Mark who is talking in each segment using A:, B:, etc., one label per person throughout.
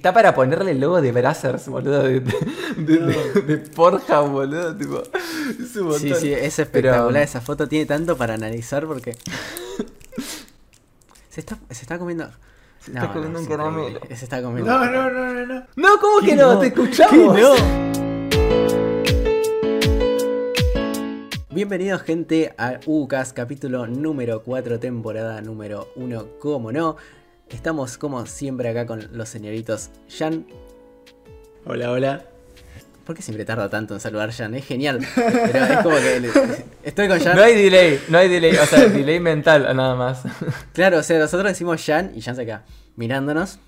A: Está para ponerle el logo de Brazzers, boludo, de, de, de, de Pornhub, boludo, tipo, es un montón.
B: Sí, sí, es espectacular. Esa foto tiene tanto para analizar porque. Se está, se está comiendo.
A: Se está comiendo un
B: es
A: caramelo.
B: Se está comiendo.
C: No, no, no, no, no.
A: No, ¿cómo que
B: ¿Qué
A: no?
B: no?
A: Te escuchamos.
B: ¿Qué no? Bienvenidos gente a UCAS, capítulo número 4, temporada número 1, como no. Estamos como siempre acá con los señoritos Jan.
C: Hola, hola.
B: ¿Por qué siempre tarda tanto en saludar Jan? Es genial. Pero es como que le- estoy con Jan.
A: No hay delay, no hay delay, o sea, delay mental nada más.
B: Claro, o sea, nosotros decimos Jan y Jan se queda mirándonos.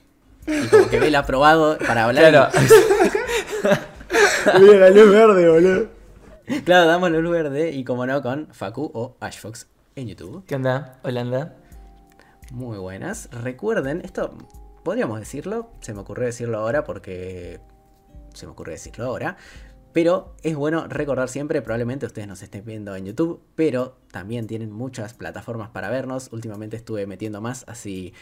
B: Y como que ve el aprobado para hablar.
A: Claro,
C: Mira la luz verde, boludo.
B: Y- claro, damos la luz verde y como no con Facu o Ashfox en YouTube.
A: ¿qué onda? Holanda.
B: Muy buenas. Recuerden, esto podríamos decirlo, se me ocurrió decirlo ahora porque se me ocurrió decirlo ahora. Pero es bueno recordar siempre, probablemente ustedes nos estén viendo en YouTube, pero también tienen muchas plataformas para vernos. Últimamente estuve metiendo más, así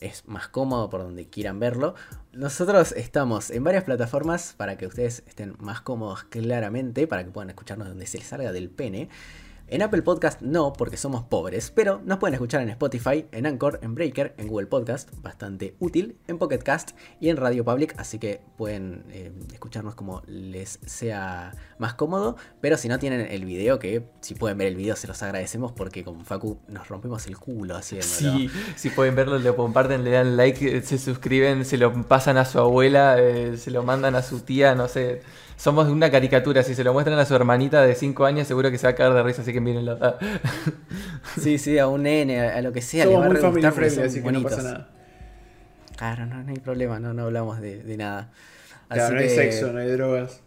B: es más cómodo por donde quieran verlo. Nosotros estamos en varias plataformas para que ustedes estén más cómodos claramente, para que puedan escucharnos donde se les salga del pene. En Apple Podcast no, porque somos pobres, pero nos pueden escuchar en Spotify, en Anchor, en Breaker, en Google Podcast, bastante útil, en Pocket Cast y en Radio Public, así que pueden eh, escucharnos como les sea más cómodo, pero si no tienen el video, que si pueden ver el video se los agradecemos porque con Facu nos rompemos el culo haciéndolo.
A: Sí, si pueden verlo, lo comparten, le dan like, se suscriben, se lo pasan a su abuela, eh, se lo mandan a su tía, no sé. Somos una caricatura, si se lo muestran a su hermanita de 5 años seguro que se va a caer de risa, así que mírenlo. Ah.
B: Sí, sí, a un nene, a, a lo que sea,
C: Somos
B: le va a
C: muy
B: porque
C: friendly, así que no
B: bonitos.
C: pasa nada.
B: Claro, no, no hay problema, no, no hablamos de, de nada.
C: Claro,
B: Así
C: no hay
B: que-
C: sexo, no hay drogas.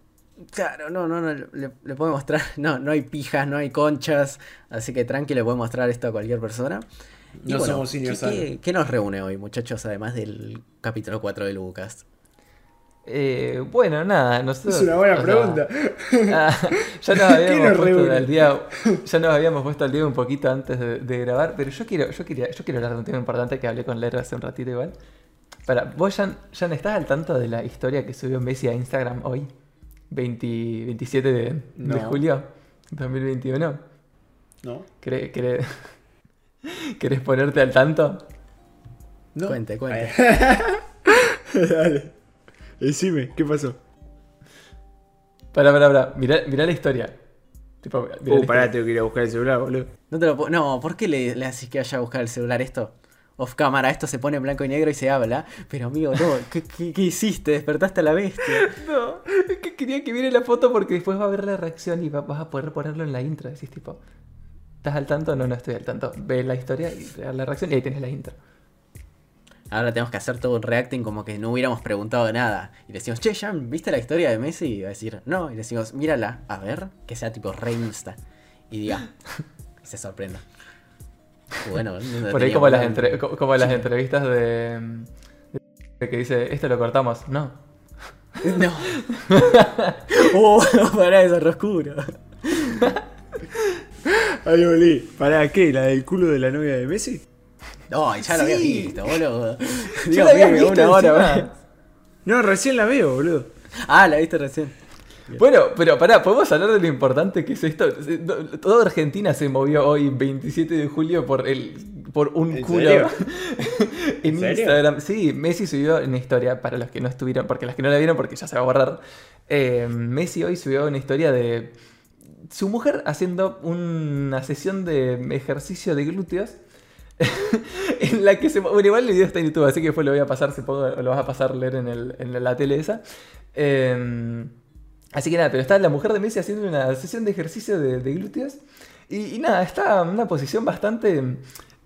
B: Claro, no, no, no, le, le puedo mostrar, no, no hay pijas, no hay conchas, así que tranqui le puedo mostrar esto a cualquier persona. Y
C: No
B: bueno,
C: somos
B: ¿qué, qué, qué nos reúne hoy, muchachos, además del capítulo 4 de Lucas?
A: Eh, bueno, nada, nosotros.
C: Es una buena
A: o sea,
C: pregunta.
A: ah, ya nos
C: ¿Qué
A: habíamos puesto al día, ya nos habíamos puesto al día un poquito antes de, de grabar, pero yo quiero, yo quería, yo quiero hablar de un tema importante que hablé con Lero hace un ratito igual. Para, vos Jan, Jan, ¿estás al tanto de la historia que subió Messi a Instagram hoy? 20 27 de, de
C: No.
A: julio 2021.
C: ¿No?
A: ¿Querés, querés, querés ponerte al tanto?
C: ¿No?
B: Cuente, cuente.
C: Dale. Decime, ¿qué pasó?
A: Pará, pará, pará. Mirá, mirá la historia. Tipo, mirá la
C: Uh, pará,
A: historia.
C: tengo que ir a buscar el celular, boludo.
B: No, te lo no, ¿por qué le, le haces que vaya a buscar el celular esto? Off cámara, esto se pone en blanco y negro y se habla. Pero amigo, no, ¿qué, qué, qué hiciste? Despertaste a la bestia.
A: No, es que quería que viera la foto porque después va a ver la reacción y va- vas a poder ponerlo en la intro. Decís tipo, ¿estás al tanto? No, no estoy al tanto. Ve la historia y ve la reacción y ahí tenés la intro.
B: Ahora tenemos que hacer todo un reacting como que no hubiéramos preguntado nada. Y le decimos, che, Jan, ¿viste la historia de Messi? Y va a decir, no. Y le decimos, mírala, a ver, que sea tipo re insta. Y diga, y se sorprenda. Bueno, no
A: Por ahí como las, entre- co- como las entrevistas de, de que dice, esto lo cortamos. No.
B: No. oh, pará, es oscuro.
C: Ahí volví. ¿Para qué? ¿La del culo de la novia de Messi?
B: No, ya lo había
A: Sí.
B: visto, boludo.
A: Yo
B: Dios
A: la había
B: mío,
A: visto
B: una hora.
C: No, recién la veo, boludo.
B: Ah, la viste recién.
A: Bueno, pero pará, podemos hablar de lo importante que es esto. Toda Argentina se movió hoy, 27 de julio, por el por un
C: ¿En
A: culo
C: serio?
A: en
C: ¿En serio?
A: Instagram. Sí, Messi subió una historia, para los que no estuvieron, porque los que no la vieron, porque ya se va a borrar. eh, Messi hoy subió una historia de su mujer haciendo una sesión de ejercicio de glúteos. en la que se. Bueno, igual el video está en YouTube, así que después lo voy a pasar, supongo, lo vas a pasar a leer en, el- en la tele esa. Eh, así que nada, pero está la mujer de Messi haciendo una sesión de ejercicio de, de glúteos. Y, y nada, está en una posición bastante.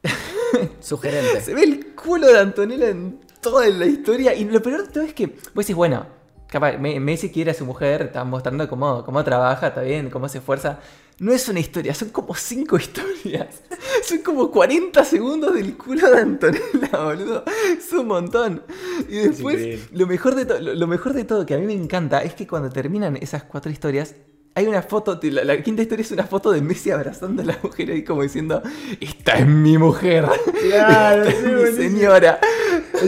B: Sugerente.
A: Se ve el culo de Antonella en toda la historia. Y lo peor de todo es que vos decís, bueno, capaz, Me- Messi quiere a su mujer, está mostrando cómo, cómo trabaja, está bien, cómo se esfuerza. No es una historia, son como cinco historias. Son como 40 segundos del culo de Antonella, boludo. Es un montón. Y después, lo mejor, de lo, lo mejor de todo, que a mí me encanta, es que cuando terminan esas cuatro historias, hay una foto, la, la quinta historia es una foto de Messi abrazando a la mujer ahí como diciendo, esta es mi mujer.
C: Claro,
A: esta es
C: sí,
A: mi señora.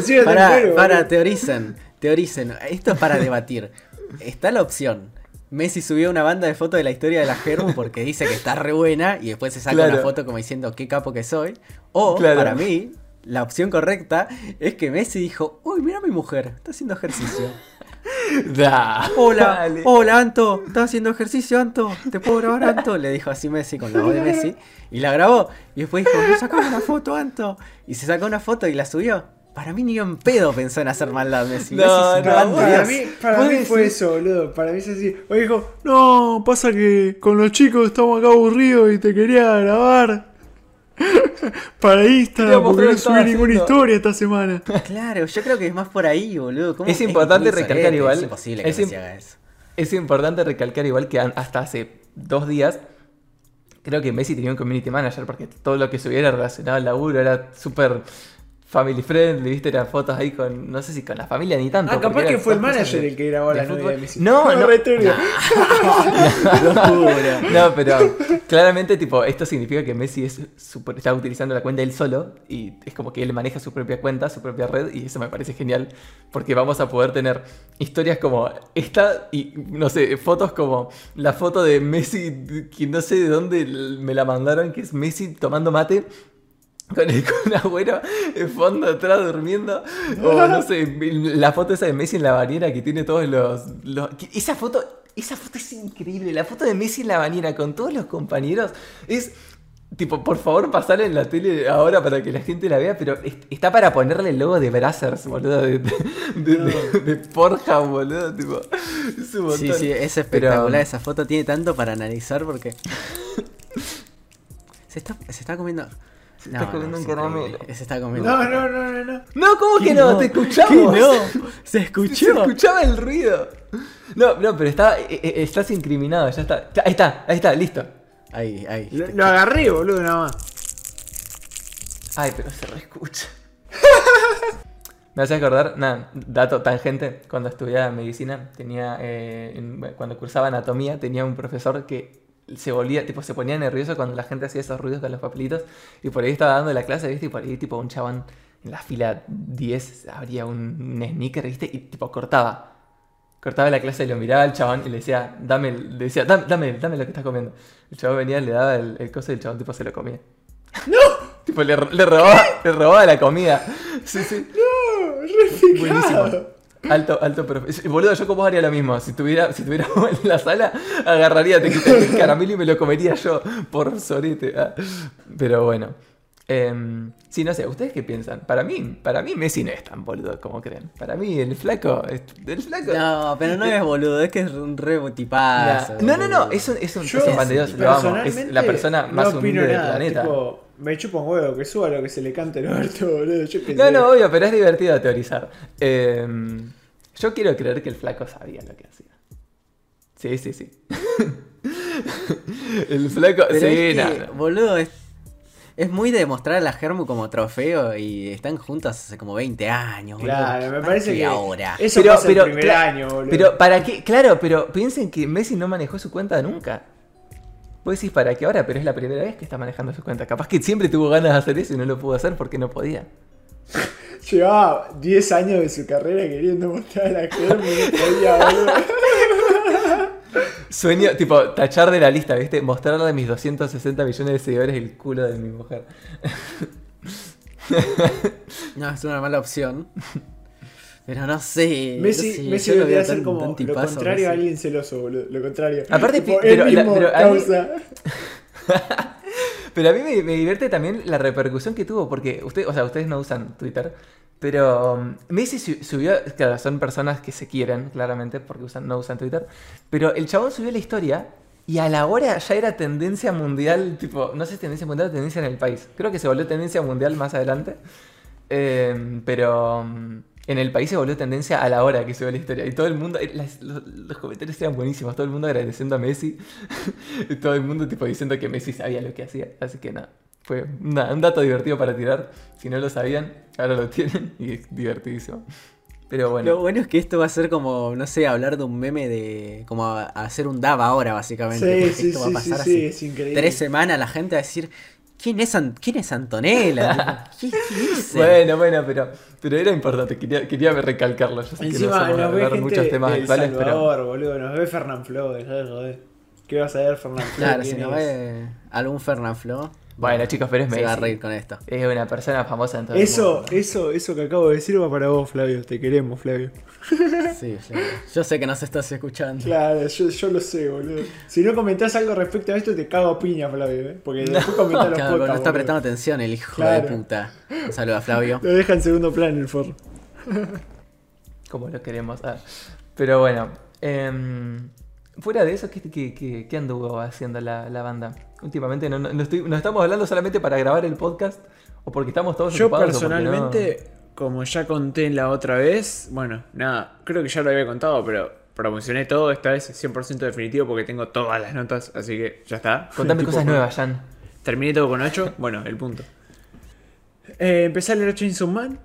C: Te
B: Para, para, teoricen. teoricen. Esto es para debatir. Está la opción. Messi subió una banda de fotos de la historia de la Germu porque dice que está re buena y después se saca
A: Claro.
B: una foto como diciendo qué capo que soy. O,
A: Claro.
B: para mí, la opción correcta es que Messi dijo, uy, mira a mi mujer, está haciendo ejercicio.
A: Da,
B: Hola,
A: dale.
B: hola Anto, ¿estás haciendo ejercicio Anto? ¿Te puedo grabar Anto? Le dijo así Messi con la voz de Messi y la grabó. Y después dijo, me sacamos una foto Anto. Y se sacó una foto y la subió. Para mí ni en pedo pensó en hacer maldad Messi.
A: No,
B: Messi
A: no,
C: para mí, para mí fue eso, boludo. Para mí es así. Oye, dijo, no, pasa que con los chicos estamos acá aburridos y te quería grabar. Para Instagram, porque no subí ninguna
A: haciendo.
C: historia esta semana.
B: Claro, yo creo que es más por ahí, boludo. ¿Cómo
A: Es importante recalcar igual,
B: Es imposible que
A: es
B: haga eso.
A: Es importante recalcar igual que hasta hace dos días, creo que Messi tenía un community manager porque todo lo que subía era relacionado al laburo, era súper family friendly, viste, eran fotos ahí con, no sé si con la familia ni tanto.
C: Ah, capaz que fue el manager
A: de-
C: el que grabó la novia de Messi.
A: No, no,
C: turbio.
A: No, pero claramente, tipo, esto significa que Messi es super- está utilizando la cuenta él solo y es como que él maneja su propia cuenta, su propia red y eso me parece genial porque vamos a poder tener historias como esta y, no sé, fotos como la foto de Messi que no sé de dónde me la mandaron, que es Messi tomando mate. Con el con Agüero en fondo atrás durmiendo. O no sé, la foto esa de Messi en la bañera que tiene todos los. los- esa foto. Esa foto es increíble. La foto de Messi en la bañera con todos los compañeros es. Tipo, por favor, pasarla en la tele ahora para que la gente la vea, pero es- está para ponerle el logo de Brazzers, boludo, de, de, de, de- Pornhub, boludo, tipo, es un
B: Sí, sí, es espectacular.
A: Pero-
B: Esa foto tiene tanto para analizar porque. Se está, se está comiendo. Se
A: está comiendo un caramelo.
B: Se está comiendo.
C: No, no, no, no, no.
A: No, ¿cómo que
B: ¿Qué
A: no? Te escuchamos.
B: ¿Qué no? Se
A: Se
B: escuchó.
A: escuchaba el ruido. No, no, pero está, eh, eh, estás incriminado, ya está. Ahí está, ahí está, listo.
B: Ahí, ahí.
C: Lo, lo agarré, boludo, nada más.
A: Ay, pero se reescucha. Me hace acordar, nada, dato tangente, cuando estudiaba medicina, tenía, eh, cuando cursaba anatomía, tenía un profesor que se volvía, tipo, se ponía nervioso cuando la gente hacía esos ruidos con los papelitos, y por ahí estaba dando la clase, ¿viste? Y por ahí, tipo, un chabón en la fila 10 abría un, un sneaker, ¿viste? Y, tipo, cortaba. Cortaba la clase y lo miraba al chabón y le decía, dame, el- le decía, dame, dame, dame lo que estás comiendo. El chabón venía, le daba el, el coso y el chabón, tipo, se lo comía. ¡No! Tipo, le, le robaba, le robaba la comida. Sí, sí.
C: No, re
A: Buenísimo. Alto, alto, profe. Boludo, yo como vos haría lo mismo. Si tuviera, si tuviéramos en la sala, agarraría, te quitaría el caramelo y me lo comería yo por sorete. Ah. Pero bueno. Em, sí, no sé, ¿ustedes qué piensan? Para mí, para mí Messi no es tan boludo como creen. Para mí el flaco, el flaco.
B: No, pero no es boludo, es que es un re tipazo.
A: no, no, no, es un, es un,
C: Yo,
A: es un lo amo. Es
C: personalmente,
A: la persona más
C: no
A: humilde del planeta.
C: tipo, me chupa un huevo, que suba lo que se le cante a Roberto, boludo. Yo
A: No, no, obvio, pero es divertido teorizar. Eh, yo quiero creer que el flaco sabía lo que hacía. Sí, sí, sí. el flaco,
B: Pero
A: sí,
B: es que,
A: no, no.
B: boludo, es, es muy de mostrar a la Germu como trofeo y están juntos hace como 20 años, boludo.
C: Claro, me parece que
B: ahora.
C: eso
A: Pero-
C: pasa
A: pero,
C: el primer año, boludo.
A: Pero, ¿para qué? Claro, pero piensen que Messi no manejó su cuenta nunca. Vos decís, ¿para qué ahora? Pero es la primera vez que está manejando su cuenta. Capaz que siempre tuvo ganas de hacer eso y no lo pudo hacer porque no podía.
C: Llevaba 10 años de su carrera queriendo mostrar a la Germu y no podía, boludo.
A: Sueño, tipo, tachar de la lista, ¿viste? Mostrarle a mis 260 millones de seguidores el culo de mi mujer.
B: No, es una mala opción. Pero no sé.
C: Messi,
B: no sé,
C: Messi
B: lo
C: debería ser como
B: tan
C: lo
B: tipazo,
C: contrario a alguien celoso, boludo. Lo contrario.
A: Aparte,
C: Tipo,
A: pero
C: él
A: la-
C: mismo
A: pero a mí-
C: causa.
A: Pero a mí me, me divierte también la repercusión que tuvo, porque usted, o sea, ustedes no usan Twitter, pero um, Messi su- subió, claro, son personas que se quieren, claramente, porque usan, no usan Twitter, pero el chabón subió la historia y a la hora ya era tendencia mundial, tipo, no sé si tendencia mundial o tendencia en el país. Creo que se volvió tendencia mundial más adelante, eh, pero um, en el país se volvió tendencia a la hora que subió la historia. Y todo el mundo, eh, las- los, los comentarios eran buenísimos, todo el mundo agradeciendo a Messi. Y todo el mundo tipo diciendo que Messi sabía lo que hacía. Así que nada, fue una- un dato divertido para tirar. Si no lo sabían, ahora lo tienen y es divertidísimo. Pero bueno.
B: Lo bueno es que esto va a ser como, no sé, hablar de un meme de. como a- a hacer un DAB ahora, básicamente.
C: Sí,
B: porque
C: sí,
B: esto va a
C: sí,
B: pasar
C: sí, sí,
B: así
C: es increíble.
B: tres semanas, la gente va a decir. ¿Quién es, An- ¿quién es Antonella? ¿Qué, qué dice?
A: Bueno, bueno, pero, pero era importante, quería, quería recalcarlo. Yo sé que no
C: Encima
A: somos de
C: nos ve gente
A: muchos temas
C: de El
A: actuales, pero.
C: Salvador, boludo. Nos ve Fernán Flo, dejá de joder. ¿Qué vas a ver, Fernán Flo?
B: Claro,
C: ¿Quién
B: si no
C: es?
B: ve algún Fernanfloo.
A: Bueno, chicos, pero es
B: se va a
A: Messi.
B: reír con esto.
A: Es una persona famosa en todo el
C: Eso,
A: mundo.
C: eso, eso que acabo de decir va para vos, Flavio. Te queremos, Flavio.
B: Sí, Flavio. Yo sé que nos estás escuchando.
C: Claro, yo, yo lo sé, boludo. Si no comentás algo respecto a esto, te cago a piña, Flavio, ¿eh? Porque después comentás los
B: Claro, no está
C: boludo.
B: prestando atención el hijo
C: Claro.
B: de puta. Un saludo a Flavio.
C: Lo deja en segundo plano el forro.
A: Como lo queremos. ah. Pero bueno, em, fuera de eso, ¿qué, qué, qué- qué anduvo haciendo la, la banda? Últimamente no, no, no estoy- no estamos hablando solamente para grabar el podcast o porque estamos todos
C: Yo
A: ocupados
C: personalmente, como ya conté la otra vez, bueno, nada, creo que ya lo había contado, pero promocioné todo, esta vez 100% definitivo porque tengo todas las notas, así que ya está.
A: Contame cosas nuevas, Jan.
C: Terminé todo con 8, bueno, el punto. Eh, empecé a leer Chainsaw Man,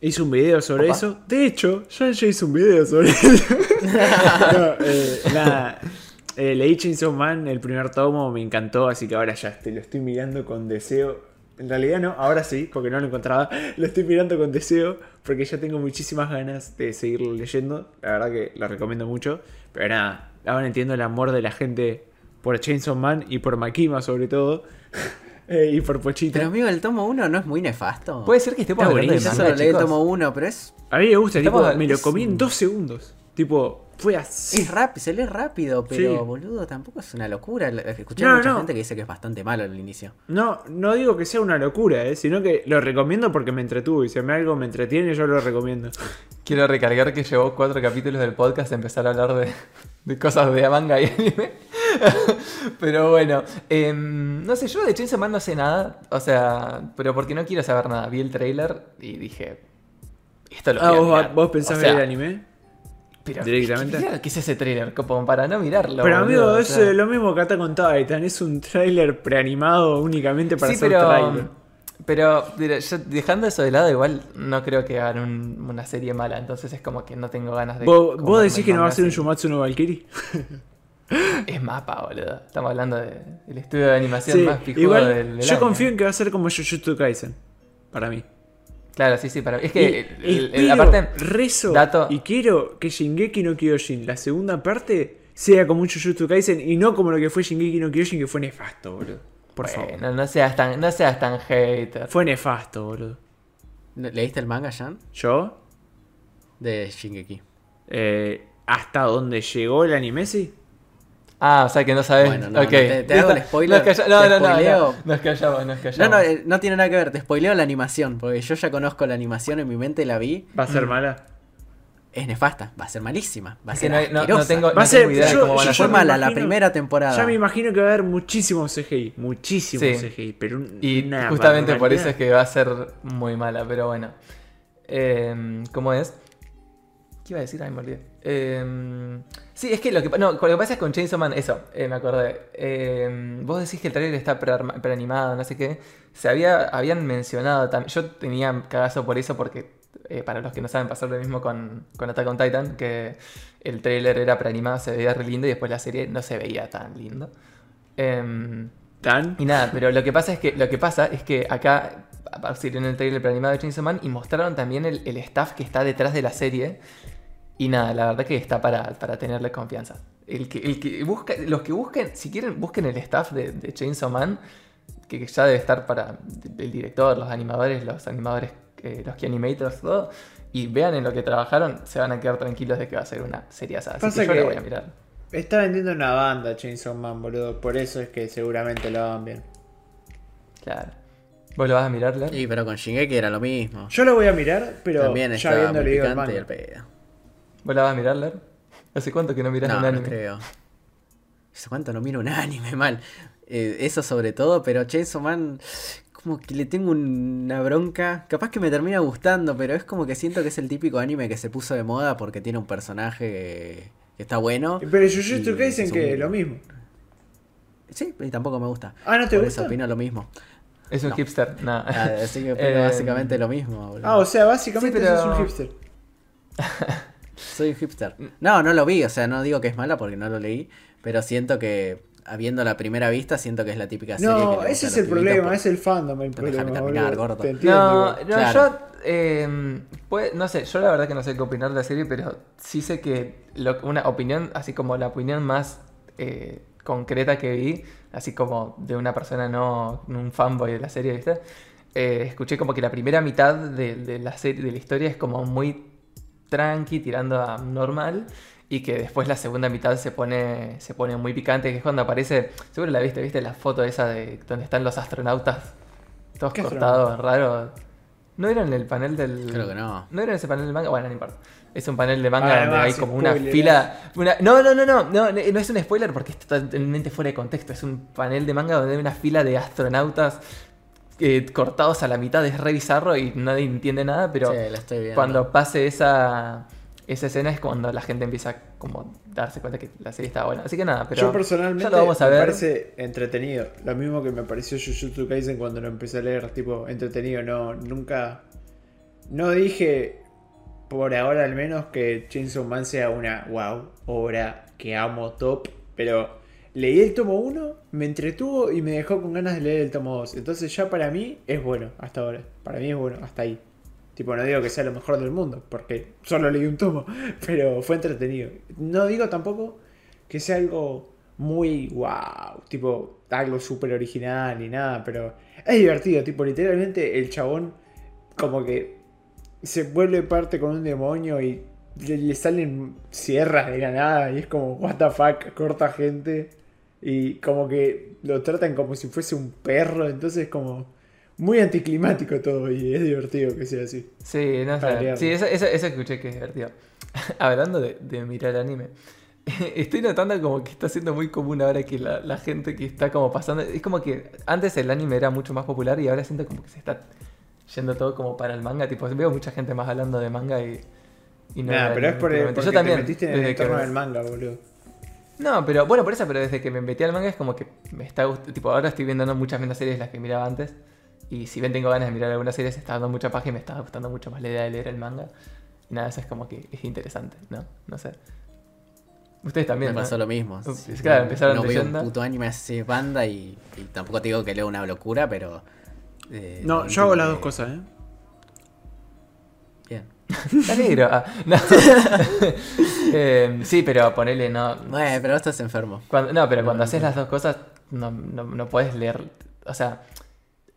C: hice un video sobre
A: Opa.
C: eso. De hecho, ya, ya hice un video sobre eso. No, eh, nada, eh, leí Chainsaw Man, el primer tomo, me encantó, así que ahora ya te lo estoy mirando con deseo. En realidad no, ahora sí, porque no lo encontraba. Lo estoy mirando con deseo, porque ya tengo muchísimas ganas de seguir leyendo. La verdad que lo recomiendo mucho. Pero nada, ahora entiendo el amor de la gente por Chainsaw Man y por Makima sobre todo. Eh, y por Pochita.
B: Pero amigo, el tomo 1 no es muy nefasto.
A: Puede ser que hablando de
B: Yo solo leí el tomo 1, pero es,
C: A mí me gusta, tipo,
A: Estamos-
C: me lo comí en dos segundos. Tipo, fue así.
B: es rápido, se lee rápido, pero
C: Sí.
B: boludo, tampoco es una locura. Escuché a
C: No,
B: mucha
C: no.
B: gente que dice que es bastante malo al inicio.
C: No, no digo que sea una locura, eh, sino que lo recomiendo porque me entretuvo. Y si a mí algo me entretiene, yo lo recomiendo.
A: Quiero recargar que llevó cuatro capítulos del podcast a empezar a hablar de, de cosas de manga y anime. pero bueno, em, no sé, yo de Chainsaw Man no sé nada. O sea, pero porque no quiero saber nada. Vi el trailer y dije, esto lo
C: Ah,
A: quiero
C: ¿vos,
A: mirar.
C: vos pensás
A: O sea,
C: ver el anime?
A: Pero,
C: directamente?
A: ¿qué, qué es ese trailer? Como para no mirarlo.
C: Pero
A: boludo,
C: amigo,
A: o
C: es
A: sea.
C: eh, lo mismo que Attack on Titan. Es un tráiler preanimado únicamente para
A: sí,
C: hacer
A: pero,
C: tráiler.
A: pero mira, yo dejando eso de lado, igual no creo que hagan un- una serie mala. Entonces es como que no tengo ganas de.
C: ¿Vos, decís que no va a ser un. Shumatsu no Valkyrie?
A: Es mapa, boludo. Estamos hablando de- del estudio de animación
C: Sí,
A: más
C: igual
A: del, del
C: yo
A: año.
C: confío en que va a ser como Jujutsu Kaisen. Para mí.
A: Claro, sí, sí, para Es que el- el- aparte.
C: rezo
A: dato-
C: y quiero que Shingeki no Kyojin, la segunda parte, sea como un Jujutsu Kaisen y no como lo que fue Shingeki no Kyojin, que fue nefasto, boludo. Por favor.
A: Bueno, no seas tan, no seas tan hater.
C: Fue nefasto, boludo.
B: ¿Leíste el manga, Jan?
C: Yo,
B: De Shingeki.
C: eh, hasta donde llegó el anime, sí.
A: Ah, o sea que no sabes.
B: Bueno, no,
A: ok.
B: no, te- te hago el spoiler,
A: Nos No, no, no, no. Nos callamos, nos
B: No,
A: callamos.
B: no, eh, no tiene nada que ver. Te spoileo la animación. Porque yo ya conozco la animación en mi mente, la vi.
C: Va a ser mala.
B: Es nefasta. Va a ser malísima. Va a ser
A: no, no- no tengo,
C: Va a
A: no
C: ser-
A: tengo idea de cómo van a
C: yo-
A: ser.
B: mala la primera temporada.
C: Ya me imagino que va a haber muchísimo CGI. Muchísimo
A: Sí.
C: CGI. Pero un-
A: Y
C: una
A: justamente por eso es que va a ser muy mala, pero bueno. Eh, ¿Cómo es? ¿Qué iba a decir? Ay, me olvidé. Eh, sí, es que lo que, no, lo que pasa es con Chainsaw Man, eso, eh, me acordé. Eh, vos decís que el trailer está preanimado, no sé qué. Se había, habían mencionado también. Yo tenía cagazo por eso porque, eh, para los que no saben, pasó lo mismo con, con Attack on Titan, que el trailer era preanimado, se veía re lindo y después la serie no se veía tan lindo. Em,
C: ¿Tan?
A: y nada, pero lo que pasa es que, lo que, pasa es que acá aparecieron en el trailer preanimado de Chainsaw Man y mostraron también el, el staff que está detrás de la serie. Y nada, la verdad que está para, para tenerle confianza. El que, el que busca, los que busquen, si quieren, busquen el staff de, de Chainsaw Man, que ya debe estar para el director, los animadores, los animadores, eh, los key animators, todo. Y vean en lo que trabajaron, se van a quedar tranquilos de que va a ser una serie. Así que yo la
C: que-
A: voy a mirar.
C: Está vendiendo una banda Chainsaw Man, boludo. Por eso es que seguramente lo hagan bien.
A: Claro. ¿Vos lo vas a mirar?
B: Sí, pero con Shingeki era lo mismo.
C: Yo lo voy a mirar, pero
B: También
C: ya leído el
B: pedo.
A: ¿Vos la vas a mirar, Ler? ¿Hace cuánto que no miras
B: No,
A: un
B: no
A: anime?
B: creo. ¿Hace cuánto no miro un anime mal? Eh, eso sobre todo, pero Chainsaw Man, como que le tengo una bronca. Capaz que me termina gustando, pero es como que siento que es el típico anime que se puso de moda porque tiene un personaje que, está bueno.
C: Pero Jujutsu
B: y
C: Kaisen
B: es
C: que
B: un-
C: lo mismo.
B: Sí, y tampoco me gusta.
C: Ah, ¿no te
B: Por
C: gusta?
B: eso opino lo mismo.
A: Es un
B: No.
A: hipster, nada.
B: Ah, Así que opino
A: Eh,
B: básicamente lo mismo. boludo.
C: Ah, o sea, básicamente
A: Sí, pero-
C: sos un hipster.
B: Soy un hipster. No, no lo vi, o sea, no digo que es mala porque no lo leí, pero siento que Habiendo la primera vista, siento que es la típica serie. que
C: No,
B: gusta
C: ese es el problema,
B: por-
C: es el fandom el
B: Pero déjame
C: problema.
B: terminar, gordo.
C: Te entiendo,
A: No, no,
B: Claro.
A: yo. eh, pues, no sé, yo la verdad que no sé qué opinar de la serie, pero sí sé que lo- una opinión, así como la opinión más eh, concreta que vi, así como de una persona no un fanboy de la serie, ¿viste? Eh, escuché como que la primera mitad de, de la serie, de la historia es como muy tranqui, tirando a normal. Y que después la segunda mitad se pone, se pone muy picante, que es cuando aparece, seguro la viste, viste la foto esa de donde están los astronautas todos
C: ¿Qué
A: cortados, raros. ¿No era en el panel del.
B: Creo que no.
A: ¿No era en ese panel del manga? Bueno, no importa. Es un panel de manga
C: Ah,
A: donde hay como una fila. Una... No, no, no, no, no, no es un spoiler porque está totalmente fuera de contexto. Es un panel de manga donde hay una fila de astronautas eh, cortados a la mitad. Es re bizarro y nadie entiende nada, pero
B: Sí, la estoy viendo.
A: cuando pase esa, esa escena es cuando la gente empieza como darse cuenta que la serie está buena. Así que nada, pero
C: Yo personalmente
A: ya lo vamos a
C: me
A: ver.
C: parece entretenido. Lo mismo que me pareció Jujutsu Kaisen cuando lo empecé a leer, tipo, entretenido. No, nunca. No dije, por ahora al menos, que Chainsaw Man sea una wow, obra que amo top. Pero leí el tomo 1, me entretuvo y me dejó con ganas de leer el tomo 2. Entonces ya para mí es bueno, hasta ahora. Para mí es bueno, hasta ahí. Tipo, no digo que sea lo mejor del mundo, porque solo leí un tomo, pero fue entretenido. No digo tampoco que sea algo muy wow, tipo algo súper original ni nada, pero es divertido, tipo literalmente el chabón como que se vuelve parte con un demonio y le, le salen sierras de la nada y es como what the fuck, corta gente y como que lo tratan como si fuese un perro, entonces como muy anticlimático todo y es divertido que sea así.
A: Sí, no sé. Sí, eso, eso, eso escuché que es divertido. Hablando de, de mirar anime, estoy notando como que está siendo muy común ahora que la, la gente que está como pasando. Es como que antes el anime era mucho más popular y ahora siento como que se está yendo todo como para el manga. Tipo, veo mucha gente más hablando de manga y. y no
C: Nah, pero es por,
A: últimamente.
C: porque
A: Yo también.
C: te metiste en el
A: que
C: entorno del manga, boludo.
A: No, pero bueno, por eso, pero desde que me metí al manga es como que me está gustando. Tipo, ahora estoy viendo no muchas menos series de las que miraba antes. Y si bien tengo ganas de mirar algunas series, está dando mucha paja y me está gustando mucho más la idea de leer el manga. Y nada, eso es como que es interesante, ¿no? No sé. Ustedes también.
B: me
A: ¿no?
B: pasó lo mismo. Sí,
A: claro, empezaron
B: no veo
A: leyendo.
B: un puto anime hace banda y, y tampoco te digo que leo una locura, pero. eh,
C: No,
B: lo
C: yo hago las dos cosas, ¿eh?
A: Está negro. Ah, no. Eh, sí, pero ponele, no.
B: Bueno, pero vos estás enfermo.
A: Cuando- no, pero
C: No,
A: cuando
C: no
A: haces las dos cosas, no, no, no puedes leer. O sea,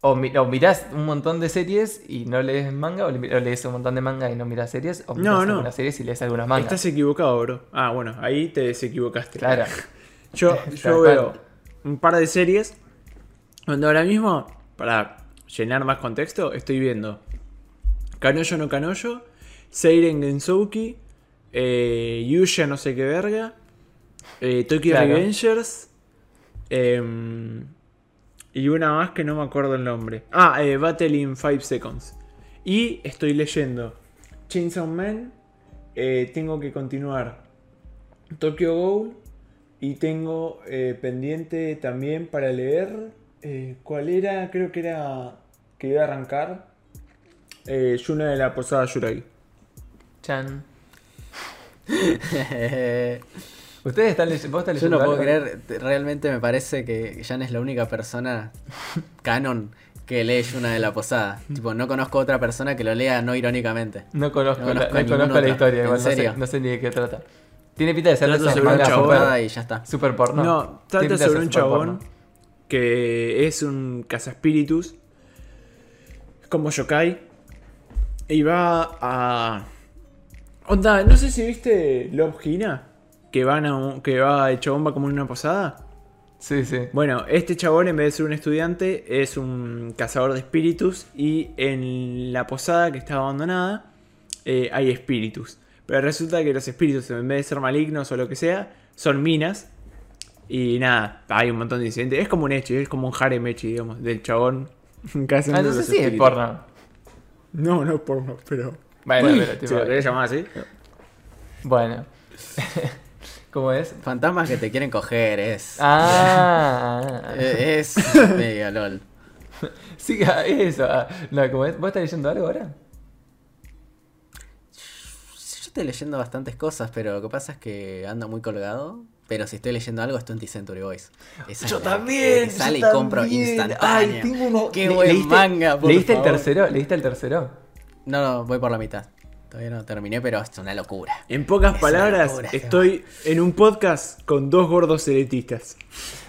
A: o, mi- o mirás un montón de series y no lees manga, o, le- o lees un montón de manga y no miras series, o
C: no.
A: algunas series y lees algunas mangas.
C: Estás equivocado, bro. Ah, bueno, ahí te desequivocaste.
A: Claro.
C: Yo, yo veo un par de series donde ahora mismo, para llenar más contexto, estoy viendo Kanoyo no Kanoyo, Seiren Gensouki, eh, Yuya no sé qué verga, eh, Tokyo
A: Claro.
C: Revengers em, y una más que no me acuerdo el nombre. Ah, eh, Battle in 5 Seconds. Y estoy leyendo Chainsaw Man, eh, tengo que continuar Tokyo Ghoul y tengo eh, pendiente también para leer. ¿Cuál era? Creo que era. Que iba a arrancar. Yuna de la Posada Yuragi.
A: Chan. Ustedes están leyendo. ¿Vos estás
B: Yo no puedo
A: algo?
B: creer, te- realmente me parece que Jan es la única persona canon que lee una de la posada. tipo, no conozco otra persona que lo lea no irónicamente.
A: No conozco,
B: No
A: la,
B: conozco
A: no
B: ninguna
A: conozco la historia,
B: ¿En
A: igual no sé,
B: serio?
A: no sé ni de qué trata. Tiene pinta de ser de
C: Trata sobre un chabón.
B: y ya está.
A: super porno.
C: No, trata sobre un chabón
A: porno.
C: que es un cazaspíritus. Como yokai. Y va a. Onda, no sé si viste Love Hina. Que, van a un- que va, el chabón va como en una posada.
A: Sí, sí.
C: Bueno, este chabón en vez de ser un estudiante es un cazador de espíritus y en la posada que está abandonada eh, hay espíritus. Pero resulta que los espíritus en vez de ser malignos o lo que sea, son minas. Y nada, hay un montón de incidentes. Es como un hecho, es como un harem hechi, digamos, del chabón
A: Ah,
C: los
A: entonces sí es
C: espíritus.
A: porno.
C: No, no es porno, pero...
A: Bueno, pero tipo,
C: Si lo querés llamar así.
A: Bueno. ¿Cómo es?
B: Fantasmas que te quieren coger es.
A: Ah,
B: eh, Es medio lol.
A: sí, ah, eso. ah. No, ¿cómo es? ¿Vos estás leyendo algo ahora?
B: Yo estoy leyendo bastantes cosas, pero lo que pasa es que ando muy colgado. Pero si estoy leyendo algo es 20 Century Boys. Esa
A: Yo también.
B: que sale
A: yo
B: y compro
A: también. Ay, tengo una-
B: Qué
A: Le-
B: buen
A: ¿leíste-
B: manga, por
A: ¿Leíste
B: favor.
A: el tercero? ¿Leíste el tercero?
B: No, no, voy por la mitad. Todavía no terminé, pero es una locura.
C: En pocas
B: Es
C: palabras,
B: locura
C: estoy en un podcast con dos gordos elitistas.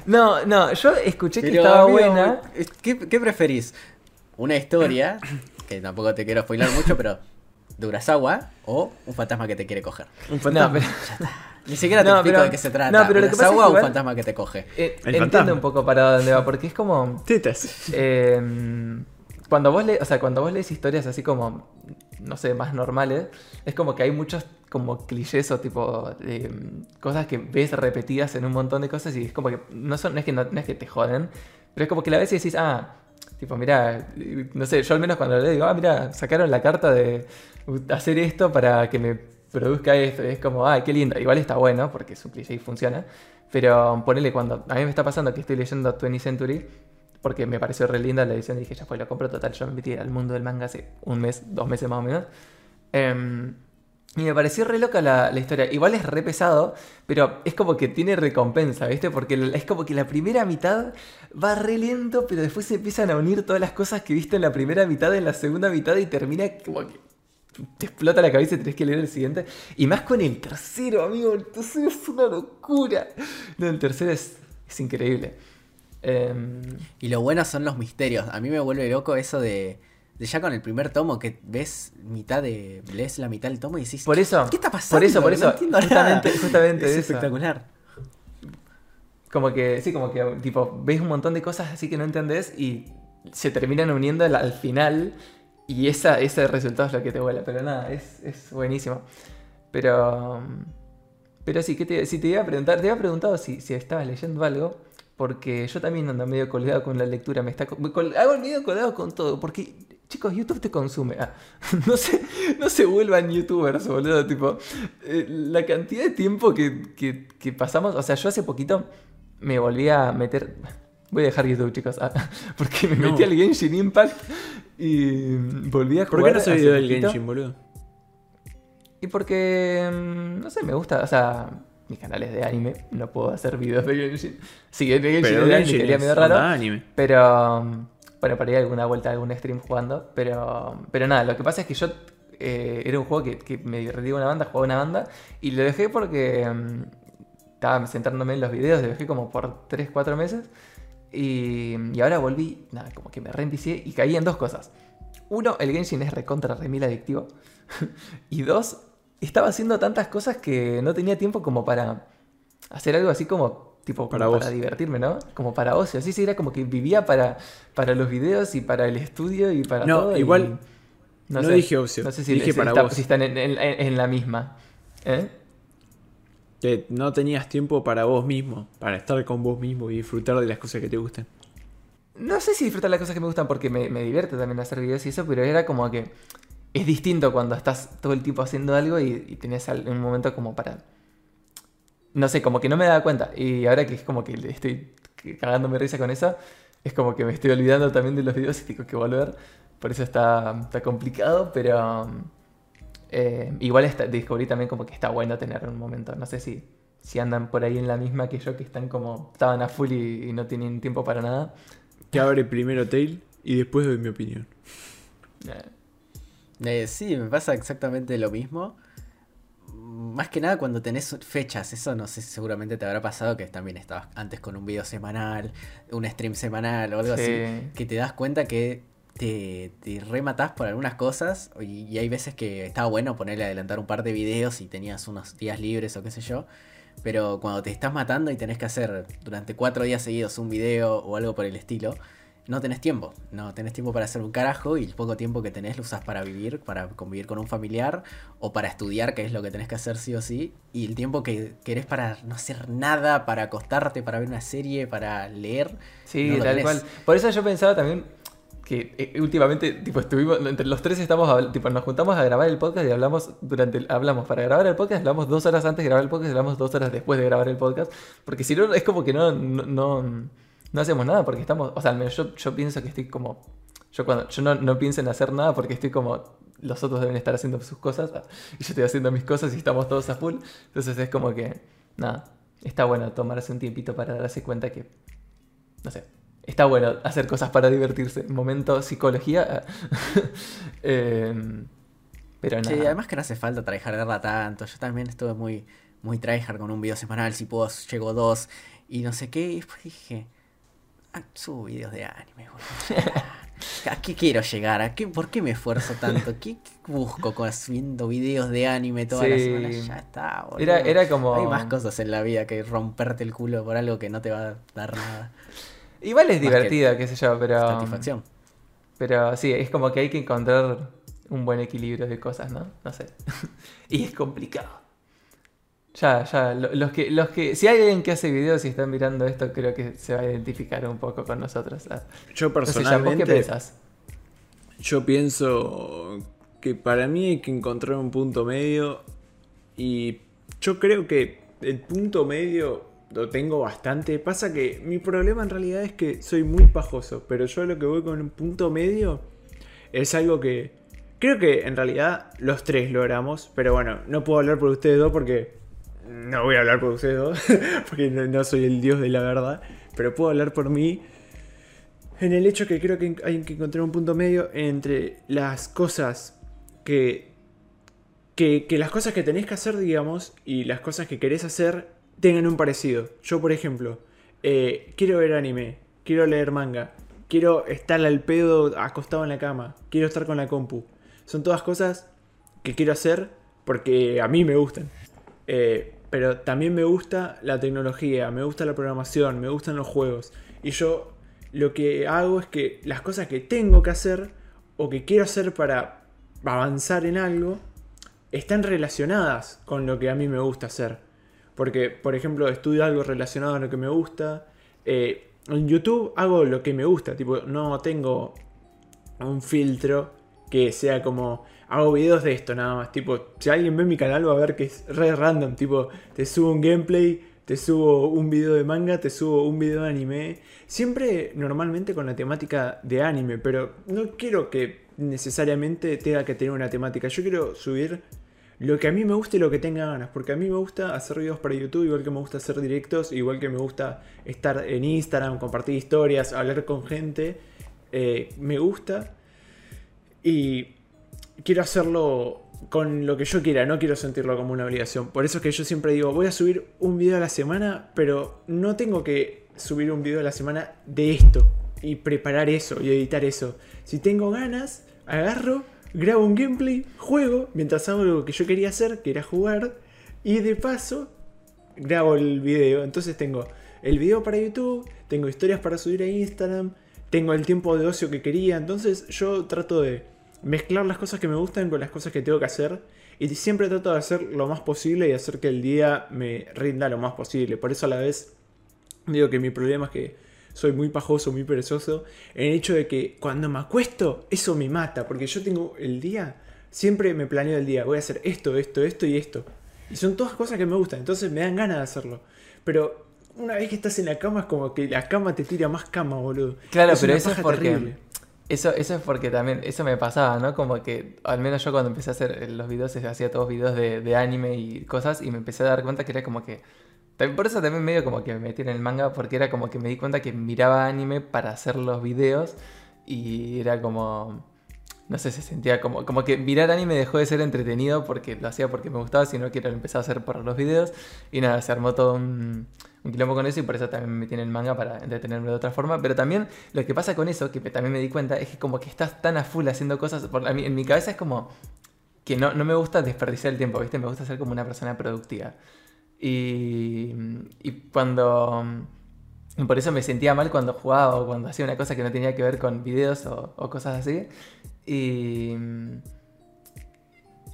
A: No, no, yo escuché que estaba
B: amigo,
A: buena.
B: ¿qué, qué preferís? ¿Una historia, que tampoco te quiero spoiler mucho, pero de Urasawa o un fantasma que te quiere coger?
C: Un
A: No,
C: fantasma.
A: pero,
B: Ni siquiera te
A: No,
B: explico
A: pero-
B: de qué se trata.
A: no, pero lo que pasa es que
B: Urasawa o un fantasma que te coge.
A: eh, entiendo
C: fantasma.
A: un poco para dónde va, porque es como.
C: Tetas.
A: eh, cuando vos lees, o sea, cuando vos lees historias así como, no sé, más normales, es como que hay muchos como clichés o tipo eh, cosas que ves repetidas en un montón de cosas y es como que no son, no es que no, es que te joden, pero es como que la ves y decís, ah, tipo, mira, no sé, yo al menos cuando leo digo, ah, mira, sacaron la carta de hacer esto para que me produzca esto, y es como, ah, qué lindo, igual está bueno porque es un cliché y funciona, pero ponele cuando, a mí me está pasando que estoy leyendo 20th Century, porque me pareció re linda la edición dije, ya fue, lo compro total. Yo me metí al mundo del manga hace un mes, dos meses más o menos. Em, y me pareció re loca la, la historia. Igual es re pesado, pero es como que tiene recompensa, ¿viste? Porque es como que la primera mitad va re lento, pero después se empiezan a unir todas las cosas que viste en la primera mitad, en la segunda mitad y termina como que te explota la cabeza y tenés que leer el siguiente. Y más con el tercero, amigo. El tercero es una locura. No, el tercero es, es increíble. Em,
B: Y lo bueno son los misterios. A mí me vuelve loco eso de, de ya con el primer tomo que ves mitad de. lees la mitad del tomo y decís.
A: Por eso,
B: ¿Qué está pasando?
A: por eso, por eso, justamente-
B: nada.
A: justamente
B: es
A: eso.
B: espectacular.
A: Como que, sí, como que, tipo, ves un montón de cosas así que no entendés y se terminan uniendo al, al final y esa, ese resultado es lo que te vuela. Pero nada, es, es buenísimo. Pero, pero sí, ¿qué te, si te iba a preguntar, te había preguntado si, si estabas leyendo algo, porque yo también ando medio colgado con la lectura, me está, co- me col- hago medio colgado con todo, porque, chicos, YouTube te consume. Ah, no, se, no se vuelvan youtubers, boludo, tipo, eh, la cantidad de tiempo que, que, que pasamos, o sea, yo hace poquito me volví a meter. Voy a dejar YouTube, chicos. ah, porque me
C: No.
A: metí al Genshin Impact y volví a jugar.
C: ¿Por qué no soy video del. Genshin, boludo?
A: Y porque. mm, No sé, me gusta. O sea, mi canal es de anime. No puedo hacer videos de Genshin. Sí, de Genshin
C: Pero
A: de
C: Genshin
A: quería
C: es
A: medio raro.
C: anime.
A: Pero. mm, Bueno, para ir alguna vuelta a algún stream jugando. Pero. Pero nada, lo que pasa es que yo. eh, era un juego que, que me divertía una banda, jugaba una banda. Y lo dejé porque. mm, estaba centrándome en los videos. Lo dejé como por 3-4 meses. Y, y ahora volví. Nada, como que me reenvicié y caí en dos cosas. Uno, el Genshin es recontra remil adictivo. y dos, estaba haciendo tantas cosas que no tenía tiempo como para hacer algo así como tipo
C: Para
A: como divertirme, ¿no? Como para ocio. Así sí, era como que vivía para, para los videos y para el estudio y para
C: No,
A: todo. y
C: igual no
A: sé,
C: dije ocio,
A: No sé si,
C: dije
A: si
C: para
A: está-
C: vos.
A: si están en, en- en la misma. ¿Eh?
C: Que no tenías tiempo para vos mismo, para estar con vos mismo y disfrutar de las cosas que te gustan.
A: No sé si disfrutar las cosas que me gustan porque me, me divierte también hacer videos y eso, pero era como que es distinto cuando estás todo el tiempo haciendo algo y, y tenés un momento como para... No sé, como que no me daba cuenta. Y ahora que es como que estoy cagándome risa con eso, es como que me estoy olvidando también de los videos y tengo que volver. Por eso está, está complicado, pero eh, igual está- descubrí también como que está bueno tener un momento. No sé si, si andan por ahí en la misma que yo, que están como, estaban a full y, y no tienen tiempo para nada.
C: Que abre primero Tail y después doy mi opinión.
A: Eh,
B: Eh, sí, me pasa exactamente lo mismo. Más que nada cuando tenés fechas, eso no sé, seguramente te habrá pasado que también estabas antes con un video semanal, un stream semanal o algo
A: Sí.
B: así, que te das cuenta que te, te rematás por algunas cosas y, y hay veces que estaba bueno ponerle a adelantar un par de videos y tenías unos días libres o qué sé yo, pero cuando te estás matando y tenés que hacer durante cuatro días seguidos un video o algo por el estilo, no tenés tiempo. No tenés tiempo para hacer un carajo y el poco tiempo que tenés lo usas para vivir, para convivir con un familiar o para estudiar, que es lo que tenés que hacer sí o sí. Y el tiempo que querés para no hacer nada, para acostarte, para ver una serie, para leer.
A: Sí,
B: no lo
A: tal
B: tenés.
A: cual. Por eso yo pensaba también que eh, últimamente, tipo, estuvimos, entre los tres estamos, habl- tipo, nos juntamos a grabar el podcast y hablamos durante, el- hablamos para grabar el podcast, hablamos dos horas antes de grabar el podcast y hablamos dos horas después de grabar el podcast, porque si no, es como que no, no, no, no hacemos nada, porque estamos, o sea, al menos yo, yo pienso que estoy como, yo cuando, yo no, no pienso en hacer nada porque estoy como, los otros deben estar haciendo sus cosas y yo estoy haciendo mis cosas y estamos todos a full, entonces es como que, nada, está bueno tomarse un tiempito para darse cuenta que, no sé, está bueno hacer cosas para divertirse. Momento psicología. Em, pero nada.
B: Sí, además que no hace falta tryhardarla tanto. Yo también estuve muy, muy tryhard con un video semanal. Si puedo, llego dos y no sé qué. Y después dije, subo videos de anime, boludo. ¿A qué quiero llegar? ¿A qué, ¿Por qué me esfuerzo tanto? ¿Qué, busco con viendo videos de anime toda la
A: Sí.
B: semana? Ya está, boludo.
A: Era, era como.
B: Hay más cosas en la vida que romperte el culo por algo que no te va a dar nada.
A: Igual es divertido, qué sé yo, pero.
B: Satisfacción.
A: Pero sí, es como que hay que encontrar un buen equilibrio de cosas, ¿no? No sé. y es complicado. Ya, ya, lo- los que, los que, si hay alguien que hace videos y están mirando esto, creo que se va a identificar un poco con nosotros. Ah,
C: Yo
A: No sé, Jan, ¿vos qué
C: personalmente,
A: pensás?
C: yo pienso que para mí hay que encontrar un punto medio y yo creo que el punto medio lo tengo bastante. Pasa que mi problema en realidad es que soy muy pajoso, pero yo lo que voy con un punto medio es algo que creo que en realidad los tres logramos, pero bueno, no puedo hablar por ustedes dos porque no voy a hablar por ustedes dos, porque no, soy el dios de la verdad, pero puedo hablar por mí en el hecho que creo que hay que encontrar un punto medio entre las cosas que, que, que las cosas que tenés que hacer, digamos, y las cosas que querés hacer tengan un parecido. Yo, por ejemplo, eh, quiero ver anime, quiero leer manga, quiero estar al pedo acostado en la cama, quiero estar con la compu. Son todas cosas que quiero hacer porque a mí me gustan. Eh, pero también me gusta la tecnología, me gusta la programación, me gustan los juegos. Y yo lo que hago es que las cosas que tengo que hacer o que quiero hacer para avanzar en algo están relacionadas con lo que a mí me gusta hacer. Porque, por ejemplo, estudio algo relacionado a lo que me gusta. Eh, en YouTube hago lo que me gusta. Tipo, no tengo un filtro que sea como hago videos de esto nada más. Tipo, si alguien ve mi canal va a ver que es re random. Tipo, te subo un gameplay, te subo un video de manga, te subo un video de anime. Siempre normalmente con la temática de anime, pero no quiero que necesariamente tenga que tener una temática. Yo quiero subir lo que a mí me gusta y lo que tenga ganas. Porque a mí me gusta hacer videos para YouTube, igual que me gusta hacer directos, igual que me gusta estar en Instagram, compartir historias, hablar con gente. Eh, me gusta. Y quiero hacerlo con lo que yo quiera, no quiero sentirlo como una obligación. Por eso es que yo siempre digo, voy a subir un video a la semana, pero no tengo que subir un video a la semana de esto y preparar eso y editar eso. Si tengo ganas, agarro, grabo un gameplay, juego, mientras hago lo que yo quería hacer, que era jugar, y de paso grabo el video. Entonces tengo el video para YouTube, tengo historias para subir a Instagram, tengo el tiempo de ocio que quería. Entonces yo trato de mezclar las cosas que me gustan con las cosas que tengo que hacer. Y siempre trato de hacer lo más posible y hacer que el día me rinda lo más posible. Por eso a la vez digo que mi problema es que soy muy pajoso, muy perezoso. En el hecho de que cuando me acuesto, eso me mata. Porque yo tengo el día, siempre me planeo el día. Voy a hacer esto, esto, esto y esto. Y son todas cosas que me gustan. Entonces me dan ganas de hacerlo. Pero una vez que estás en la cama es como que la cama te tira más cama, boludo.
A: Claro,
C: Es
A: pero eso es porque.
C: terrible.
A: Eso, eso es porque también, eso me pasaba, ¿no? Como que, al menos yo cuando empecé a hacer los videos, hacía todos videos de, anime y cosas, y me empecé a dar cuenta que era como que. Por eso también medio como que me metí en el manga, porque era como que me di cuenta que miraba anime para hacer los videos, y era como. No sé, se sentía como, como que mirar anime dejó de ser entretenido porque lo hacía porque me gustaba, sino que lo empecé a hacer por los videos. Y nada, se armó todo un, un quilombo con eso y por eso también me en el manga para entretenerme de otra forma. Pero también lo que pasa con eso, que también me di cuenta, es que como que estás tan a full haciendo cosas. Por, mí- en mi cabeza es como que no, no me gusta desperdiciar el tiempo, ¿viste? Me gusta ser como una persona productiva. Y, y cuando... y por eso me sentía mal cuando jugaba o cuando hacía una cosa que no tenía que ver con videos o, cosas así. Y...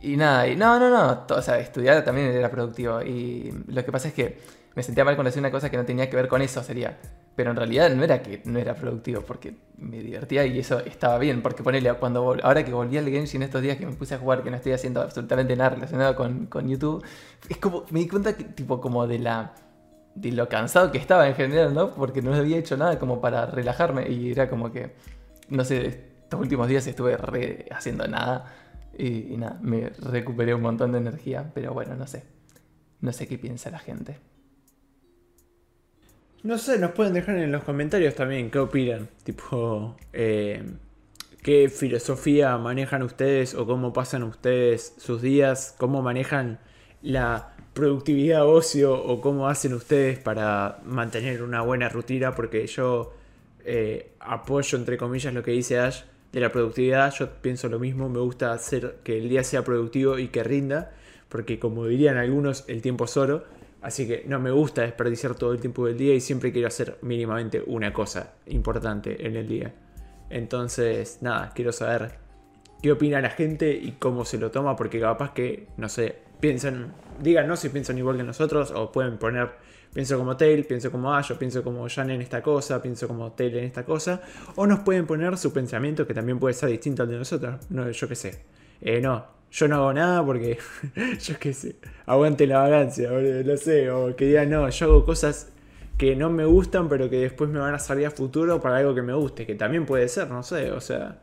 A: Y nada, y no, no, no, o sea, estudiar también era productivo. Y lo que pasa es que me sentía mal cuando hacía una cosa que no tenía que ver con eso, sería. Pero en realidad no era que no era productivo, porque me divertía y eso estaba bien. Porque ponele, cuando ahora que volví al Genshin estos días que me puse a jugar, que no estoy haciendo absolutamente nada relacionado con, con YouTube, es como, me di cuenta que, tipo, como de la. de lo cansado que estaba en general, ¿no? Porque no había hecho nada como para relajarme y era como que. No sé, estos últimos días estuve re haciendo nada. Y nada, me recuperé un montón de energía, pero bueno, no sé. No sé qué piensa la gente.
C: No sé, nos pueden dejar en los comentarios también qué opinan. Tipo, eh, qué filosofía manejan ustedes o cómo pasan ustedes sus días, cómo manejan la productividad ocio o cómo hacen ustedes para mantener una buena rutina, porque yo eh, apoyo entre comillas lo que dice Ash de la productividad, yo pienso lo mismo, me gusta hacer que el día sea productivo y que rinda, porque como dirían algunos, el tiempo es oro, así que no me gusta desperdiciar todo el tiempo del día y siempre quiero hacer mínimamente una cosa importante en el día. Entonces, nada, quiero saber qué opina la gente y cómo se lo toma, porque capaz que, no sé, piensan, díganos si piensan igual que nosotros o pueden poner pienso como Tail, pienso como Ash, pienso como Jan en esta cosa, pienso como Tail en esta cosa, o nos pueden poner su pensamiento que también puede ser distinto al de nosotros, no, yo qué sé. Eh, no, yo no hago nada porque, yo qué sé, aguante la vagancia, lo sé, o que digan, no, yo hago cosas que no me gustan, pero que después me van a salir a futuro para algo que me guste, que también puede ser, no sé, o sea,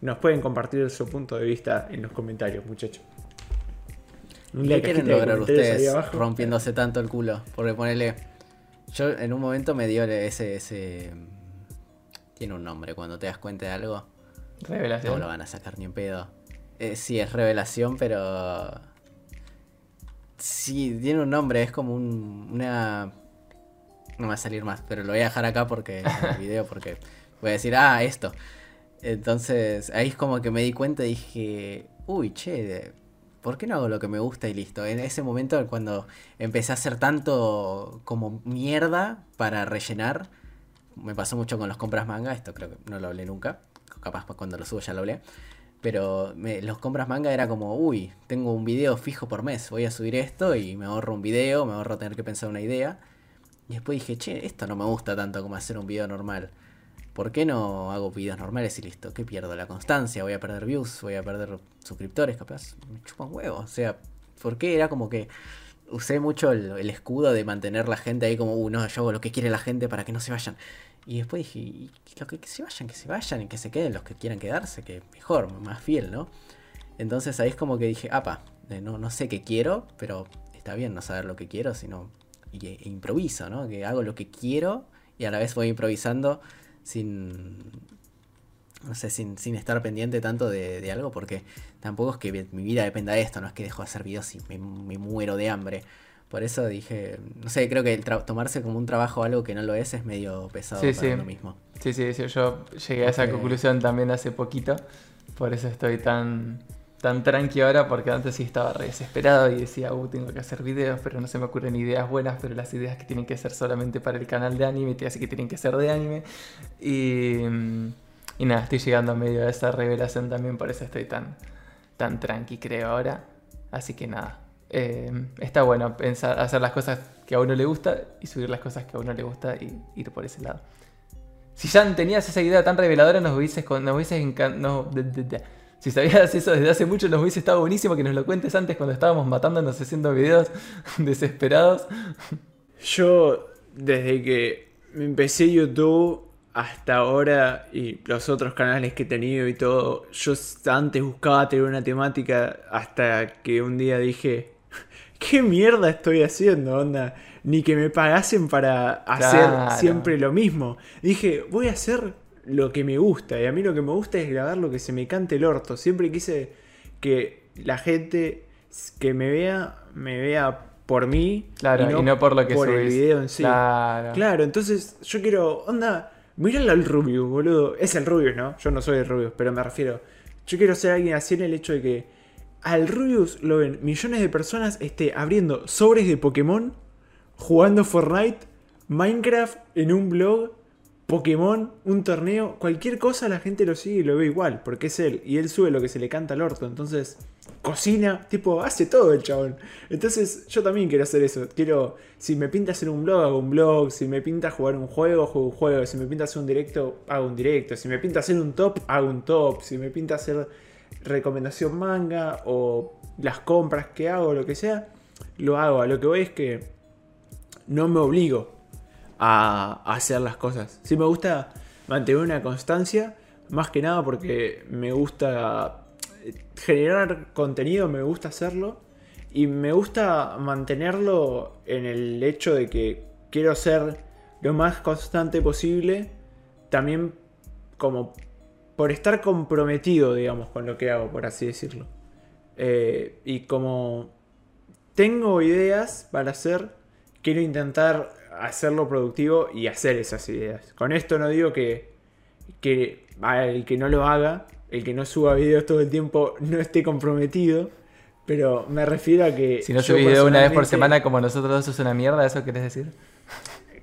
C: nos pueden compartir su punto de vista en los comentarios, muchachos.
B: ¿Qué quieren lograr ustedes rompiéndose tanto el culo? Porque ponele. Yo en un momento me dio ese, ese. Tiene un nombre cuando te das cuenta de algo.
A: Revelación.
B: No lo van a sacar ni en pedo. Eh, sí, es revelación, pero. Sí, tiene un nombre, es como un, una. No me va a salir más, pero lo voy a dejar acá porque el video, porque voy a decir, ah, esto. Entonces, ahí es como que me di cuenta y dije, uy, che, ¿por qué no hago lo que me gusta y listo? En ese momento cuando empecé a hacer tanto como mierda para rellenar, me pasó mucho con los compras manga, esto creo que no lo hablé nunca, capaz cuando lo subo ya lo hablé, pero los compras manga era como, uy, tengo un video fijo por mes, voy a subir esto y me ahorro un video, me ahorro tener que pensar una idea. Y después dije, che, esto no me gusta tanto como hacer un video normal. ¿Por qué no hago videos normales y listo? ¿Qué pierdo? La constancia, voy a perder views, voy a perder suscriptores, capaz. Me chupan huevos. O sea, ¿por qué era como que usé mucho el, escudo de mantener la gente ahí como, uh, no, yo hago lo que quiere la gente para que no se vayan. Y después dije, y lo que, que se vayan, que se vayan y que se queden los que quieran quedarse, que mejor, más fiel, ¿no? Entonces ahí es como que dije, apa, no, no sé qué quiero, pero está bien no saber lo que quiero, sino y, e improviso, ¿no? Que hago lo que quiero y a la vez voy improvisando sin no sé, sin, sin estar pendiente tanto de, algo, porque tampoco es que mi vida dependa de esto, no es que dejo de hacer videos y me, muero de hambre. Por eso dije, no sé, creo que el tomarse como un trabajo algo que no lo es es medio pesado
A: sí,
B: para
A: sí.
B: mismo.
A: Sí, sí, sí, yo llegué a esa conclusión también hace poquito, por eso estoy tan tan tranqui ahora porque antes sí estaba re desesperado y decía, uh, tengo que hacer videos, pero no se me ocurren ideas buenas, pero las ideas que tienen que ser solamente para el canal de anime, así que tienen que ser de anime. Y, y nada, estoy llegando a medio de esa revelación también, por eso estoy tan, tan tranqui, creo ahora. Así que nada, eh, está bueno pensar, hacer las cosas que a uno le gusta y subir las cosas que a uno le gusta y ir por ese lado. Si ya tenías esa idea tan reveladora, nos hubieses, nos hubieses. Si sabías eso desde hace mucho, nos hubiese estado buenísimo que nos lo cuentes antes cuando estábamos matándonos haciendo videos desesperados.
C: Yo, desde que empecé YouTube hasta ahora y los otros canales que he tenido y todo, yo antes buscaba tener una temática hasta que un día dije, ¿qué mierda estoy haciendo? Onda, ni que me pagasen para hacer siempre lo mismo. Dije, voy a hacer lo que me gusta. Y a mí lo que me gusta es grabar lo que se me cante el orto. Siempre quise que la gente que me vea, me vea por mí.
A: Claro, y no, por lo que
C: por el video en sí. Claro. entonces yo quiero, onda, míralo al Rubius, boludo. Es el Rubius, ¿no? Yo no soy el Rubius, pero me refiero. Yo quiero ser alguien así en el hecho de que al Rubius lo ven millones de personas esté abriendo sobres de Pokémon, jugando Fortnite, Minecraft en un blog Pokémon, un torneo, cualquier cosa la gente lo sigue y lo ve igual, porque es él, y él sube lo que se le canta al orto, entonces cocina, tipo, hace todo el chabón. Entonces yo también quiero hacer eso, quiero, si me pinta hacer un blog, hago un blog, si me pinta jugar un juego, juego un juego, si me pinta hacer un directo, hago un directo, si me pinta hacer un top, hago un top, si me pinta hacer recomendación manga o las compras que hago, lo que sea, lo hago. A lo que voy es que no me obligo a, hacer las cosas. Sí me gusta mantener una constancia, más que nada porque me gusta generar contenido, me gusta hacerlo y me gusta mantenerlo en el hecho de que quiero ser lo más constante posible, también como por estar comprometido, digamos, con lo que hago, por así decirlo. Eh, y como tengo ideas para hacer, quiero intentar hacerlo productivo y hacer esas ideas. Con esto no digo que, que el que no lo haga, el que no suba videos todo el tiempo, no esté comprometido. Pero me refiero a que.
A: Si no subís video una vez por semana como nosotros dos es una mierda, ¿eso querés decir?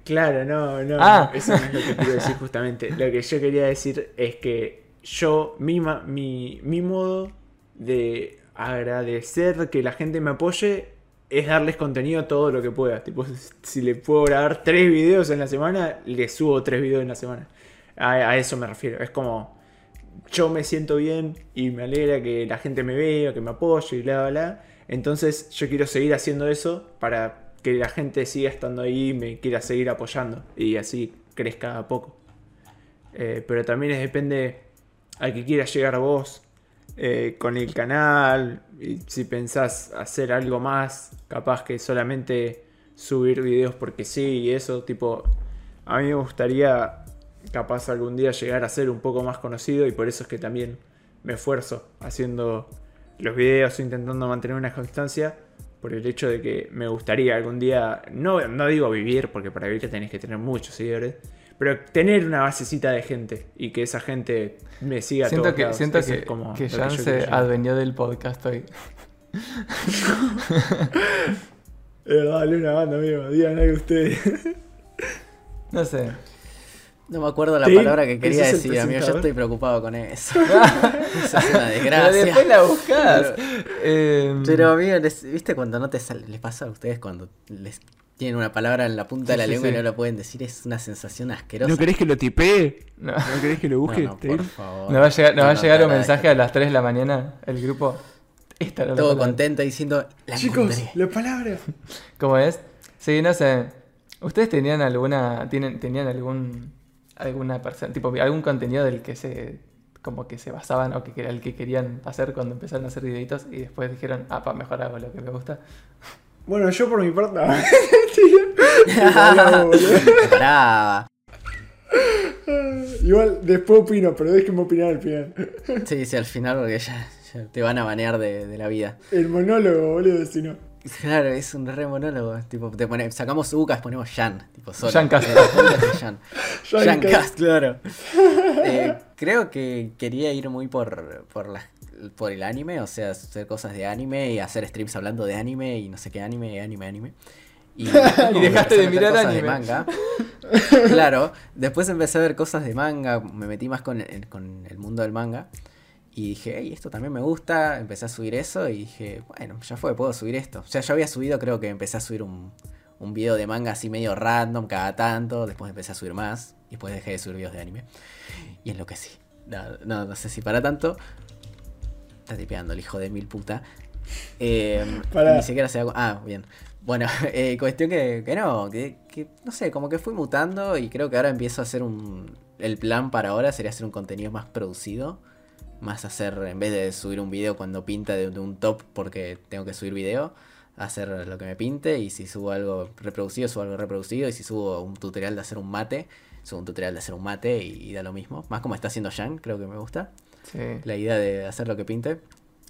C: Claro, no, no.
A: Ah.
C: Eso no es lo que quiero decir justamente. Lo que yo quería decir es que yo, mi, mi, mi modo de agradecer que la gente me apoye es darles contenido todo lo que pueda. Tipo, si le puedo grabar tres videos en la semana, le subo tres videos en la semana. A, eso me refiero. Es como yo me siento bien y me alegra que la gente me vea, que me apoye y bla, bla, bla. Entonces yo quiero seguir haciendo eso para que la gente siga estando ahí y me quiera seguir apoyando y así crezca a poco. Eh, pero también depende a que quieras llegar vos eh, con el canal y si pensás hacer algo más, capaz que solamente subir videos porque sí y eso, tipo, a mí me gustaría capaz algún día llegar a ser un poco más conocido y por eso es que también me esfuerzo haciendo los videos, intentando mantener una constancia, por el hecho de que me gustaría algún día, no, no digo vivir, porque para vivir tenés que tener muchos seguidores, pero tener una basecita de gente y que esa gente me siga a
A: Siento
C: todos
A: que,
C: lados.
A: siento que,
C: es como
A: que Jan se adueñó del podcast hoy.
C: Es verdad, Luna Banda, amigo, digan algo ustedes.
A: No sé.
B: No me acuerdo la
C: Sí,
B: palabra que quería decir, amigo. Yo estoy preocupado con eso. Eso es una
A: Pero
B: desgracia.
A: después la buscás. Em,
B: Pero amigo, les- ¿viste cuando no te sale? ¿Les pasa a ustedes cuando les tienen una palabra en la punta de la
A: Sí,
B: lengua
A: sí.
B: y no lo pueden decir? Es una sensación asquerosa.
C: ¿No querés que lo tipee?
A: no.
C: ¿No querés que lo busque?
B: no, por favor.
A: ¿Nos va a llegar, nos va a
B: No,
A: llegar
B: no,
A: un mensaje a las 3 de la mañana? El grupo. Esta era la
B: Todo contento diciendo, la
C: Chicos,
B: encontré".
C: la palabra.
A: ¿Cómo es? Sí, no sé. ¿Ustedes tenían alguna. Tienen, tenían algún. alguna persona. tipo algún contenido del que se. como que se basaban o que era el que querían hacer cuando empezaron a hacer videitos y después dijeron, ah, pa, mejor hago lo que me gusta.
C: Bueno, yo por mi parte. no.
B: Pará.
C: Igual después opino, pero déjenme opinar al final.
B: Sí, sí, al final porque ya, ya te van a banear de, de la vida.
C: El monólogo, boludo, si no.
B: Claro, es un re monólogo. Tipo, te pone- sacamos Ucas, ponemos Jan. Tipo, solo.
A: Jan Cast.
B: Jan.
C: Jan. Cast,
B: claro. Eh, creo que quería ir muy por, por, las- por el anime, o sea, hacer cosas de anime y hacer streams hablando de anime y no sé qué anime, anime, anime. Y,
A: Y dejaste de mirar
B: cosas
A: anime.
B: De manga. Claro, después empecé a ver cosas de manga, me metí más con el, con el mundo del manga. Y dije, hey, esto también me gusta. Empecé a subir eso y dije, bueno, ya fue, puedo subir esto. O sea, ya había subido, creo que empecé a subir un, un video de manga así medio random cada tanto. Después empecé a subir más. Y después dejé de subir videos de anime. Y enloquecí. No, no, no sé si para tanto. Está tipeando el hijo de mil puta. Eh. Ni siquiera se da Ah, bien. Bueno, eh, cuestión que, que no, que, que, no sé, como que fui mutando y creo que ahora empiezo a hacer un... El plan para ahora sería hacer un contenido más producido. Más hacer, en vez de subir un video cuando pinta de, de un top porque tengo que subir video, hacer lo que me pinte y si subo algo reproducido, subo algo reproducido y si subo un tutorial de hacer un mate, subo un tutorial de hacer un mate y, y da lo mismo. Más como está haciendo Jan, creo que me gusta.
A: Sí,
B: La idea de hacer lo que pinte.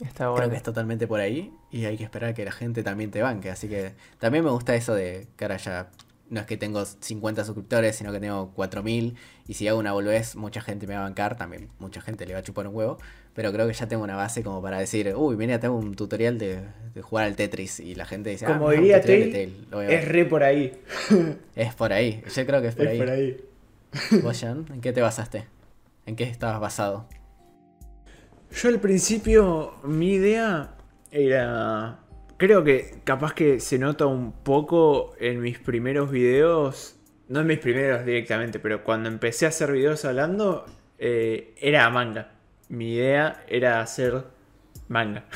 A: está
B: Creo que es totalmente por ahí y hay que esperar que la gente también te banque. Así que también me gusta eso de que ahora ya no es que tengo 50 suscriptores, sino que tengo 4000. Y si hago una boludez, mucha gente me va a bancar. También mucha gente le va a chupar un huevo. Pero creo que ya tengo una base como para decir, uy, mira, tengo un tutorial de, de jugar al Tetris. Y la gente dice, ah,
C: Como
B: un
C: diría
B: Tail, lo voy a ver".
C: es re por ahí.
B: Es por ahí. Yo creo que es por
C: es
B: ahí.
C: por ahí.
B: ¿Vos, Jan? ¿En qué te basaste? ¿En qué estabas basado?
C: Yo al principio, mi idea era. Creo que capaz que se nota un poco en mis primeros videos. No en mis primeros directamente, pero cuando empecé a hacer videos hablando, eh, era manga. Mi idea era hacer manga.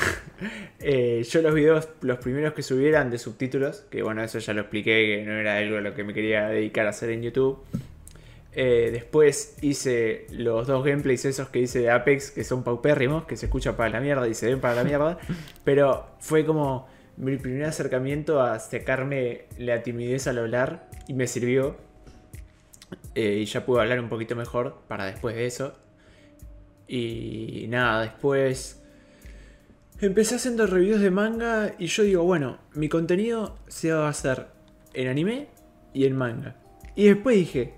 C: Eh, yo los videos, los primeros que subí eran de subtítulos, que bueno, eso ya lo expliqué, que no era algo a lo que me quería dedicar a hacer en YouTube. Eh, después hice los dos gameplays esos que hice de Apex, que son paupérrimos, que se escucha para la mierda y se ven para la mierda. pero fue como mi primer acercamiento a sacarme la timidez al hablar y me sirvió. eh, y ya pude hablar un poquito mejor para después de eso. Y nada, después empecé haciendo reviews de manga y yo digo, bueno, mi contenido se va a hacer en anime y en manga. Y después dije,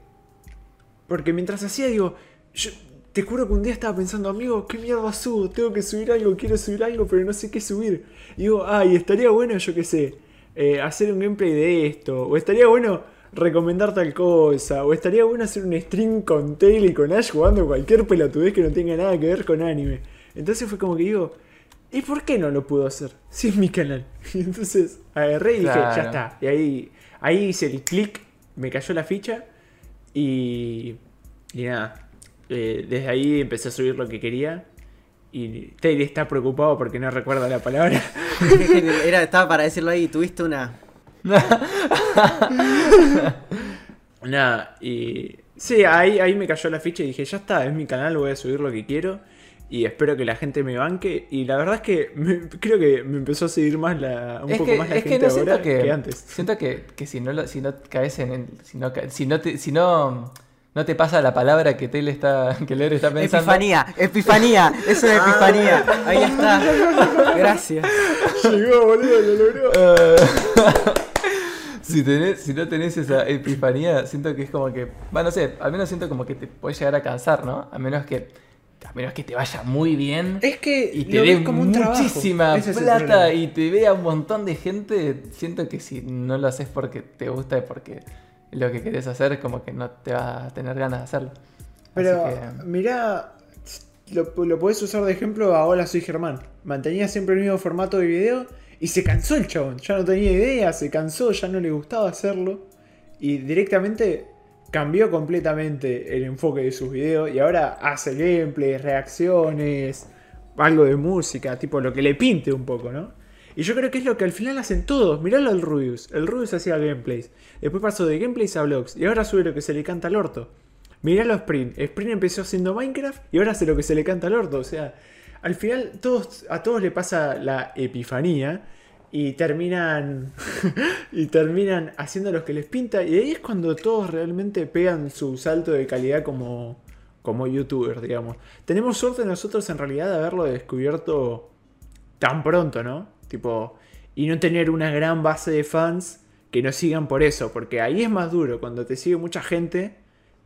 C: porque mientras hacía digo, yo te juro que un día estaba pensando, amigo, ¿qué mierda subo? Tengo que subir algo, quiero subir algo, pero no sé qué subir. Y digo, ay, estaría bueno, yo qué sé, eh, hacer un gameplay de esto, o estaría bueno recomendar tal cosa, o estaría bueno hacer un stream con Tail y con Ash jugando cualquier pelotudez que no tenga nada que ver con anime. Entonces fue como que digo, ¿y por qué no lo puedo hacer? Si es mi canal. Y entonces agarré y dije, ya está. Y ahí, ahí hice el clic, me cayó la ficha y, y nada. eh, desde ahí empecé a subir lo que quería. Y Tail está preocupado porque no recuerda la palabra.
B: Era, estaba para decirlo ahí, tuviste una.
C: Nada, y. Sí, ahí, ahí me cayó la ficha y dije, ya está, es mi canal, voy a subir lo que quiero. Y espero que la gente me banque. Y la verdad es que me- creo que me empezó a seguir más la, un
A: es
C: poco
A: que,
C: más la
A: es que
C: gente
A: no siento
C: ahora
A: que,
C: que, antes.
A: Siento que, que si no lo- si no caes en el, si no si no te, si no, no te pasa la palabra que Taylor está, que está pensando.
B: Epifanía, epifanía, es una epifanía. Ahí está. Gracias.
C: Llegó, boludo, lo logró.
A: Eh, si, tenés, si no tenés esa epifanía, siento que es como que. Bueno, no sé, al menos siento como que te puedes llegar a cansar, ¿no? A menos que. A menos que te vaya muy bien.
C: Es que
A: y te dé muchísima plata y te vea un montón de gente, siento que si no lo haces porque te gusta y porque lo que querés hacer, como que no te va a tener ganas de hacerlo.
C: Pero
A: que-
C: mirá, lo, lo podés usar de ejemplo a Hola, soy Germán. Mantenía siempre el mismo formato de video y se cansó el chabón. Ya no tenía idea, se cansó, ya no le gustaba hacerlo. Y directamente cambió completamente el enfoque de sus videos y ahora hace gameplays, reacciones, algo de música, tipo lo que le pinte un poco, ¿no? Y yo creo que es lo que al final hacen todos. Miralo al Rubius. El Rubius hacía gameplays. Después pasó de gameplays a vlogs. Y ahora sube lo que se le canta al orto. Miralo a Sprint. Sprint empezó haciendo Minecraft y ahora hace lo que se le canta al orto. O sea, al final todos, a todos le pasa la epifanía y terminan y terminan haciendo lo que les pinta y ahí es cuando todos realmente pegan su salto de calidad como como youtubers, digamos. Tenemos suerte nosotros en realidad de haberlo descubierto tan pronto, ¿no? Tipo, y no tener una gran base de fans que nos sigan por eso, porque ahí es más duro, cuando te sigue mucha gente,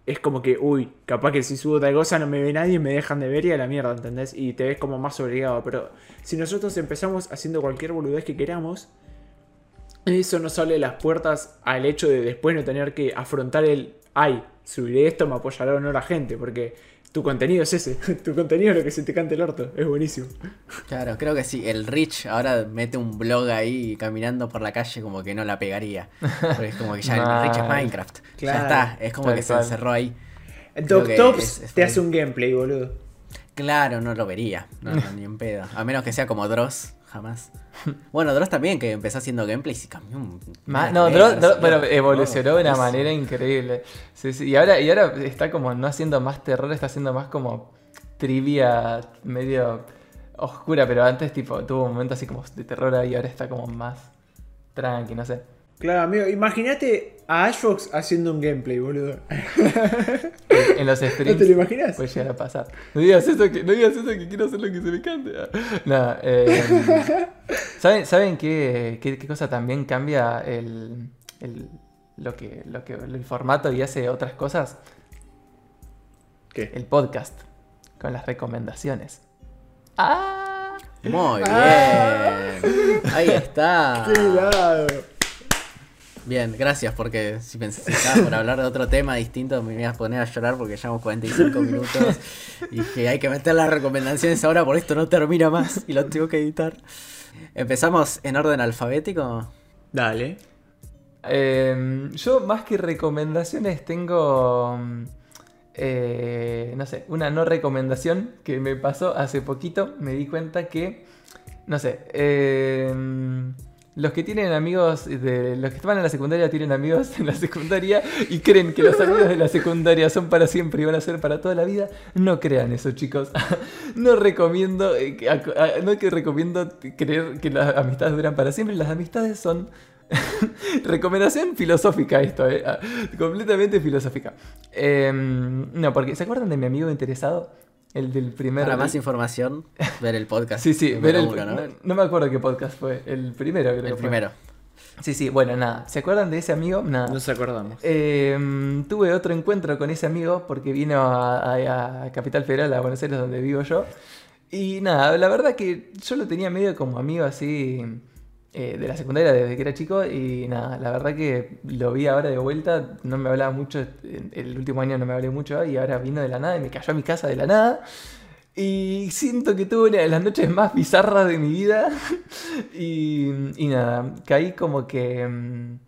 C: es como que, uy, capaz que si subo tal cosa no me ve nadie, me dejan de ver y a la mierda, ¿entendés? Y te ves como más obligado, pero si nosotros empezamos haciendo cualquier boludez que queramos, eso nos abre las puertas al hecho de después no tener que afrontar el, ay, subiré esto, me apoyará o no la gente, porque tu contenido es ese, tu contenido es lo que se te cante el orto, es buenísimo.
B: Claro, creo que sí. El Rich ahora mete un blog ahí caminando por la calle como que no la pegaría. Porque es como que ya el Rich es. Minecraft.
C: Claro,
B: ya está, es como que se encerró ahí.
C: Doc
B: que
C: Tops
B: es- es
C: te hace un gameplay, boludo.
B: Claro, no lo vería. No, no, ni en pedo. A menos que sea como Dross, jamás. Bueno, Dross también, que empezó haciendo gameplays y cambió un.
A: Ma- no, Dross-
B: no,
A: evolucionó de una manera increíble. Sí, sí, Y, ahora, y ahora está como no haciendo más terror, está haciendo más como trivia medio oscura, pero antes tipo tuvo un momento así como de terror ahí, ahora está como más tranqui, no sé.
C: Claro, amigo, imagínate a Ashbox haciendo un gameplay, boludo.
A: En, los
C: ¿No
A: streams
C: te lo imaginas?
A: puede llegar a pasar. No digas eso que, no digas eso que quiero hacer lo que se me cante. Nada, eh, ¿saben, ¿saben qué, qué, qué cosa también cambia el, el- lo que, lo que, el formato y hace otras cosas?
C: ¿Qué?
A: El podcast, con las recomendaciones. ¡Ah!
B: Muy
C: Ah.
B: bien. Ahí está.
C: ¡Qué lado!
B: Bien, gracias, porque si estaba por hablar de otro tema distinto me iba a poner a llorar porque llevamos 45 minutos y que hay que meter las recomendaciones ahora, por esto no termina más y lo tengo que editar. Empezamos en orden alfabético.
C: Dale.
A: Eh, yo más que recomendaciones tengo, eh, no sé, una no recomendación que me pasó hace poquito. Me di cuenta que, no sé, eh, los que tienen amigos, de, los que van a la secundaria tienen amigos en la secundaria y creen que los amigos de la secundaria son para siempre y van a ser para toda la vida. No crean eso, chicos. No recomiendo, eh, no que recomiendo creer que las amistades duran para siempre. Las amistades son Recomendación filosófica esto, eh. Ah, completamente filosófica. Em, no, porque ¿se acuerdan de mi amigo interesado? El del primero.
B: Para más información, ver el podcast.
A: Sí, sí, ver el,
B: uno, ¿no?
A: no, no me acuerdo qué podcast fue. El primero, creo que
B: El
A: fue.
B: primero.
A: Sí, sí, bueno, nada. ¿Se acuerdan de ese amigo? Nada.
C: Nos acordamos.
A: Eh, tuve otro encuentro con ese amigo porque vino a, a- a Capital Federal, a Buenos Aires, donde vivo yo. Y nada, la verdad que yo lo tenía medio como amigo así eh, de la secundaria desde que era chico. Y nada, la verdad que lo vi ahora de vuelta. No me hablaba mucho, el último año no me hablé mucho. Y ahora vino de la nada y me cayó a mi casa de la nada. Y siento que tuve una de las noches más bizarras de mi vida. y, y nada, caí como que...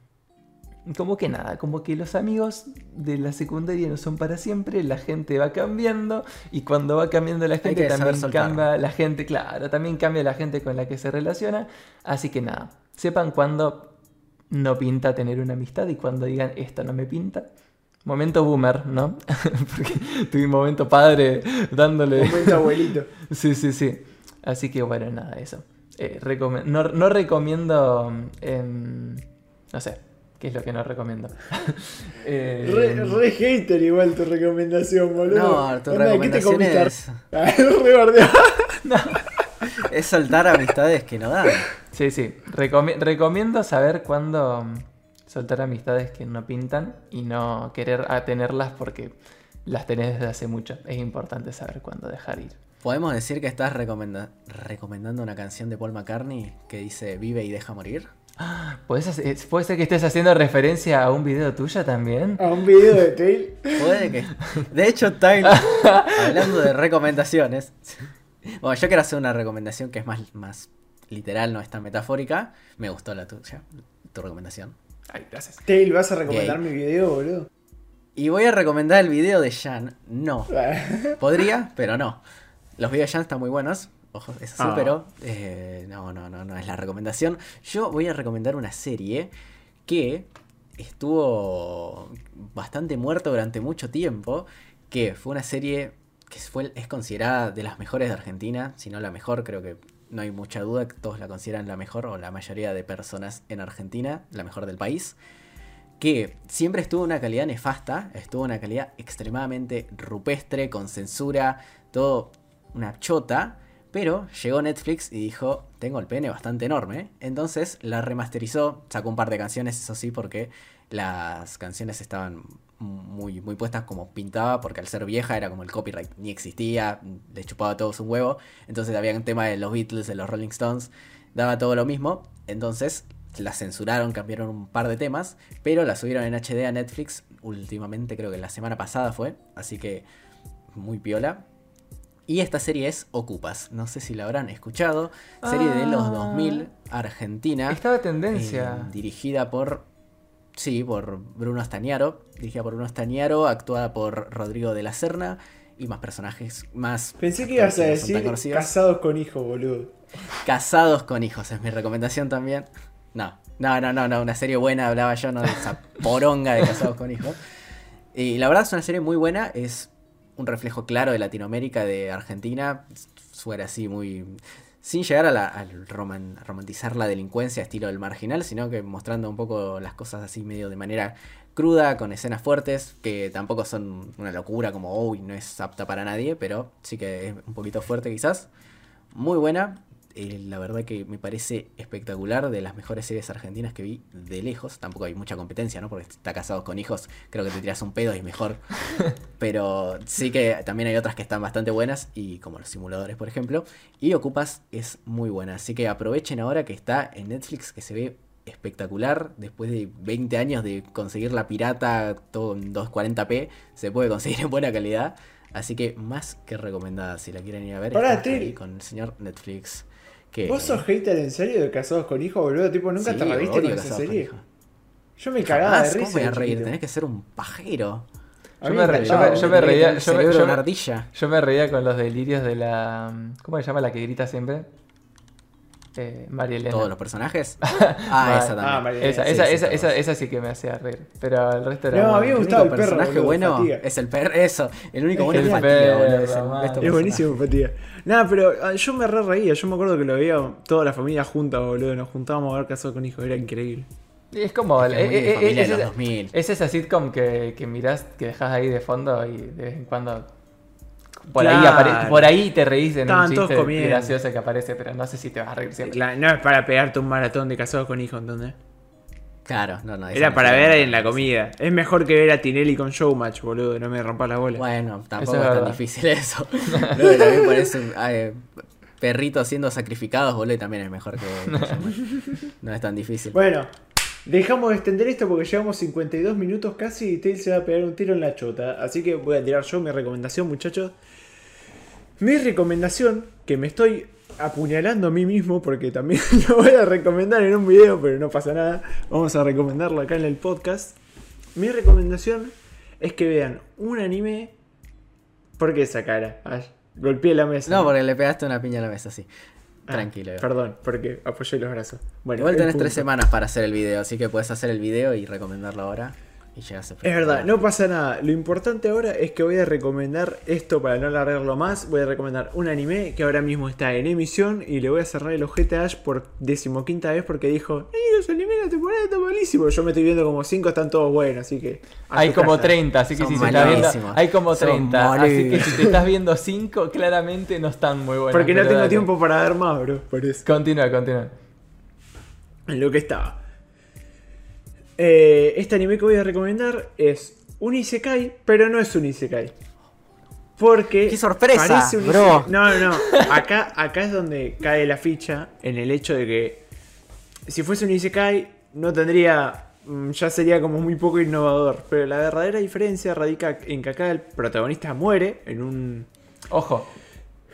A: como que nada, como que los amigos de la secundaria no son para siempre, la gente va cambiando y cuando va cambiando la gente también cambia la gente, claro, también cambia la gente con la que se relaciona, así que nada, sepan cuando no pinta tener una amistad y cuando digan esto no me pinta. Momento boomer, ¿no? Porque tuve un momento padre dándole...
C: Momento abuelito.
A: Sí, sí, sí. Así que bueno, nada, eso. Eh, no recomiendo... em, no sé, ¿qué es lo que no recomiendo? Eh,
C: Re, re hater igual tu recomendación, boludo.
B: No, tu
C: Onda, ¿qué te
B: recomendación es,
C: Ah, re bardeado.
B: es soltar amistades que no dan.
A: Sí, sí. Recomi- recomiendo saber cuándo soltar amistades que no pintan y no querer tenerlas porque las tenés desde hace mucho. Es importante saber cuándo dejar ir.
B: ¿Podemos decir que estás recomenda- recomendando una canción de Paul McCartney que dice Vive y deja morir?
A: ¿Podés hacer- ¿Puede ser que estés haciendo referencia a un video tuyo también?
C: A un video de Tail.
B: Puede que. De hecho, Tyler, hablando de recomendaciones. Bueno, yo quiero hacer una recomendación que es más, más literal, no es tan metafórica. Me gustó la tuya, tu recomendación.
A: Ay, gracias.
C: Tail, ¿vas a recomendar
B: Gay.
C: mi video, boludo?
B: Y voy a recomendar el video de Jan. No. Podría, pero no. Los videos de Jan están muy buenos. Ojo, eso sí,
C: Ah.
B: pero eh, no, no, no, no es la recomendación. Yo voy a recomendar una serie que estuvo bastante muerta durante mucho tiempo. Que fue una serie que fue, es considerada de las mejores de Argentina. Si no la mejor, creo que no hay mucha duda que todos la consideran la mejor, o la mayoría de personas en Argentina, la mejor del país que siempre estuvo una calidad nefasta, estuvo una calidad extremadamente rupestre, con censura, todo una chota, pero llegó Netflix y dijo, tengo el pene bastante enorme, entonces la remasterizó, sacó un par de canciones, eso sí, porque las canciones estaban muy, muy puestas como pintaba, porque al ser vieja era como el copyright ni existía, le chupaba a todos un huevo, entonces había un tema de los Beatles, de los Rolling Stones, daba todo lo mismo, entonces la censuraron, cambiaron un par de temas, pero la subieron en HD a Netflix. Últimamente, creo que la semana pasada fue, así que muy piola. Y esta serie es Ocupas, no sé si la habrán escuchado, serie de los
A: Ah.
B: 2000, Argentina,
A: Estaba tendencia.
B: eh, dirigida por, sí, por Bruno Stañaro, dirigida por Bruno Stañaro, actuada por Rodrigo de la Serna y más personajes, más...
C: Pensé que ibas a decir casados con hijos, boludo.
B: Casados con hijos es mi recomendación también. No, no, no, no, no, una serie buena hablaba yo, no de esa poronga de Casados con hijos. Y la verdad es una serie muy buena, es un reflejo claro de Latinoamérica, de Argentina, fuera así muy... Sin llegar a, la- romantizar la delincuencia estilo del marginal, sino que mostrando un poco las cosas así medio de manera cruda, con escenas fuertes, que tampoco son una locura como, uy, no es apta para nadie, pero sí que es un poquito fuerte quizás. Muy buena. Eh, la verdad que me parece espectacular, de las mejores series argentinas que vi de lejos. Tampoco hay mucha competencia, ¿no? Porque está casados con hijos, creo que te tiras un pedo y es mejor. Pero sí que también hay otras que están bastante buenas, y como los simuladores, por ejemplo. Y Ocupas es muy buena, así que aprovechen ahora que está en Netflix, que se ve espectacular. Después de 20 años de conseguir la pirata todo en 240p, se puede conseguir en buena calidad. Así que más que recomendada, si la quieren ir a ver, ahí con el señor Netflix. Que,
C: ¿Vos sos hater en serio de casados con hijos, boludo? Tipo, ¿nunca
B: Sí,
C: te
B: odio
C: con esa
B: con
C: serie?
B: Hijos.
C: Yo me cagaba de risa.
B: ¿Cómo voy a reír?
C: chiquito.
B: Tenés que ser un pajero.
A: Yo me
C: me
A: re- yo
C: encantaba,
A: me- yo
C: boludo.
A: me
B: Tenés
A: reía- me-. Yo me reía con los delirios de la. ¿Cómo se llama la que grita siempre? Eh, María Elena.
B: ¿Todos los personajes? Ah, esa también.
C: Ah, María
A: Esa,
B: Sí,
A: esa,
B: sí,
A: esa,
B: todos.
A: esa, esa sí que me hacía reír. Pero el resto era.
C: No, a mí me
B: El
C: gustaba
B: único
C: el perro,
B: personaje bueno
C: Fatiga.
B: es el perro. Eso, el único
C: Es
B: bueno es boludo,
A: Perro,
B: es el
A: man.
B: resto
C: Es buenísimo, Fatiga. Nada, pero ah, yo me re reía. Yo me acuerdo que lo veía toda la familia junta, boludo. Nos juntábamos a ver casados con hijos. Era increíble.
A: Es como.
B: Es que es
A: es, esa-
B: 2000.
A: es esa sitcom que, que mirás, que dejas ahí de fondo y de vez en cuando. Por, ahí, apare- por ahí te reís en
C: Estaban
A: un chiste
C: comiendo.
A: gracioso que aparece, pero no sé si te vas a reír siempre.
C: Claro, no es para pegarte un maratón de casados con hijos, ¿entendés?
B: Claro, no, no.
C: Era
B: no
C: para ver en la comida. Es mejor que ver a Tinelli con Showmatch, boludo. No me rompas la bola.
B: Bueno, tampoco
A: Eso es
B: es, tan difícil eso. Luego también parece un perrito siendo sacrificados, boludo, y también es mejor que. no es tan difícil.
C: Bueno, dejamos de extender esto porque llevamos 52 minutos casi y Tails se va a pegar un tiro en la chota. Así que voy a tirar yo mi recomendación, muchachos. Mi recomendación, que me estoy apuñalando a mí mismo porque también lo voy a recomendar en un video, pero no pasa nada. Vamos a recomendarlo acá en el podcast. Mi recomendación es que vean un anime. ¿Por qué esa cara? Ay, golpeé la mesa.
B: No, porque le pegaste una piña a la mesa, sí.
C: Ah,
B: Tranquilo.
C: Perdón, porque apoyé los brazos. Bueno,
B: Igual tenés
C: punto.
B: tres semanas para hacer el video, así que puedes hacer el video y recomendarlo ahora. Y llegas a
C: Es verdad, no pasa nada. Lo importante ahora es que voy a recomendar esto para no alargarlo más. Voy a recomendar un anime que ahora mismo está en emisión y le voy a cerrar el ojete a Ash por decimoquinta vez porque dijo: ¡Ey, los animes de la temporada están malísimos! Yo me estoy viendo como 5, están todos buenos, así que.
A: Hay como
C: casa.
A: 30, así que
B: Son
A: si se está viendo. Hay como
B: Son
A: 30. Así que si te estás viendo 5, claramente no están muy buenos.
C: Porque no tengo
A: dale.
C: tiempo para ver más, bro. Por eso.
A: Continúa, continúa.
C: en lo que estaba. Eh, este anime que voy a recomendar es un Isekai, pero no es un Isekai. Porque.
B: ¡Qué sorpresa,
C: parece un
B: bro!
C: isekai. No, no, no. Acá, acá es donde cae la ficha en el hecho de que. Si fuese un Isekai, no tendría. mm, Ya sería como muy poco innovador. Pero la verdadera diferencia radica en que acá el protagonista muere en un.
A: Ojo,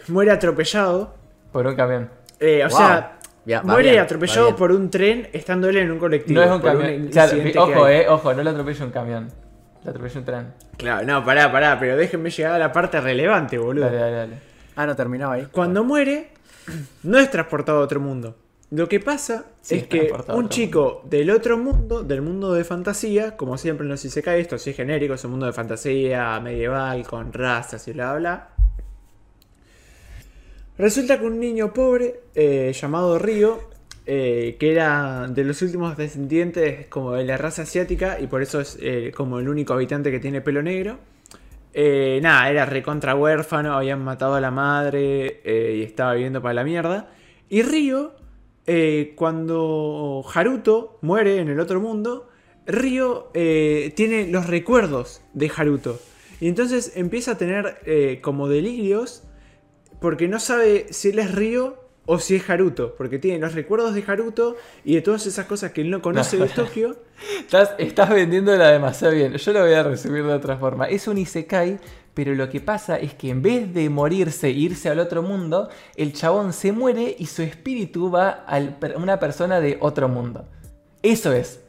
C: Muere atropellado.
A: por un camión.
C: Eh, o
B: Wow.
C: sea, Muere
B: bien,
C: atropellado por un tren estando él en un colectivo.
A: No es un camión. Claro,
C: incidente que
A: ojo, eh, ojo, no lo atropella un camión. Lo atropella un tren.
C: Claro, no, pará, pará, pero déjenme llegar a la parte relevante, boludo.
A: Dale, dale, dale.
B: Ah, no terminaba ahí.
C: Cuando muere, no es transportado a otro mundo. Lo que pasa
A: Sí,
C: es que un chico del otro mundo, del mundo de fantasía, como siempre en los Isekai, esto sí es genérico, es un mundo de fantasía medieval con razas y bla bla. Resulta que un niño pobre eh, llamado Río, eh, que era de los últimos descendientes como de la raza asiática y por eso es eh, como el único habitante que tiene pelo negro, nada, era recontra huérfano, habían matado a la madre y estaba viviendo para la mierda. Y Río, cuando Haruto muere en el otro mundo, Río tiene los recuerdos de Haruto. Y entonces empieza a tener como delirios porque no sabe si él es Río o si es Haruto. Porque tiene los recuerdos de Haruto y de todas esas cosas que él no conoce de Tokio.
A: Estás, estás vendiéndola demasiado bien. Yo lo voy a resumir de otra forma. Es un Isekai, pero lo que pasa es que en vez de morirse e irse al otro mundo, el chabón se muere y su espíritu va a una persona de otro mundo. Eso es.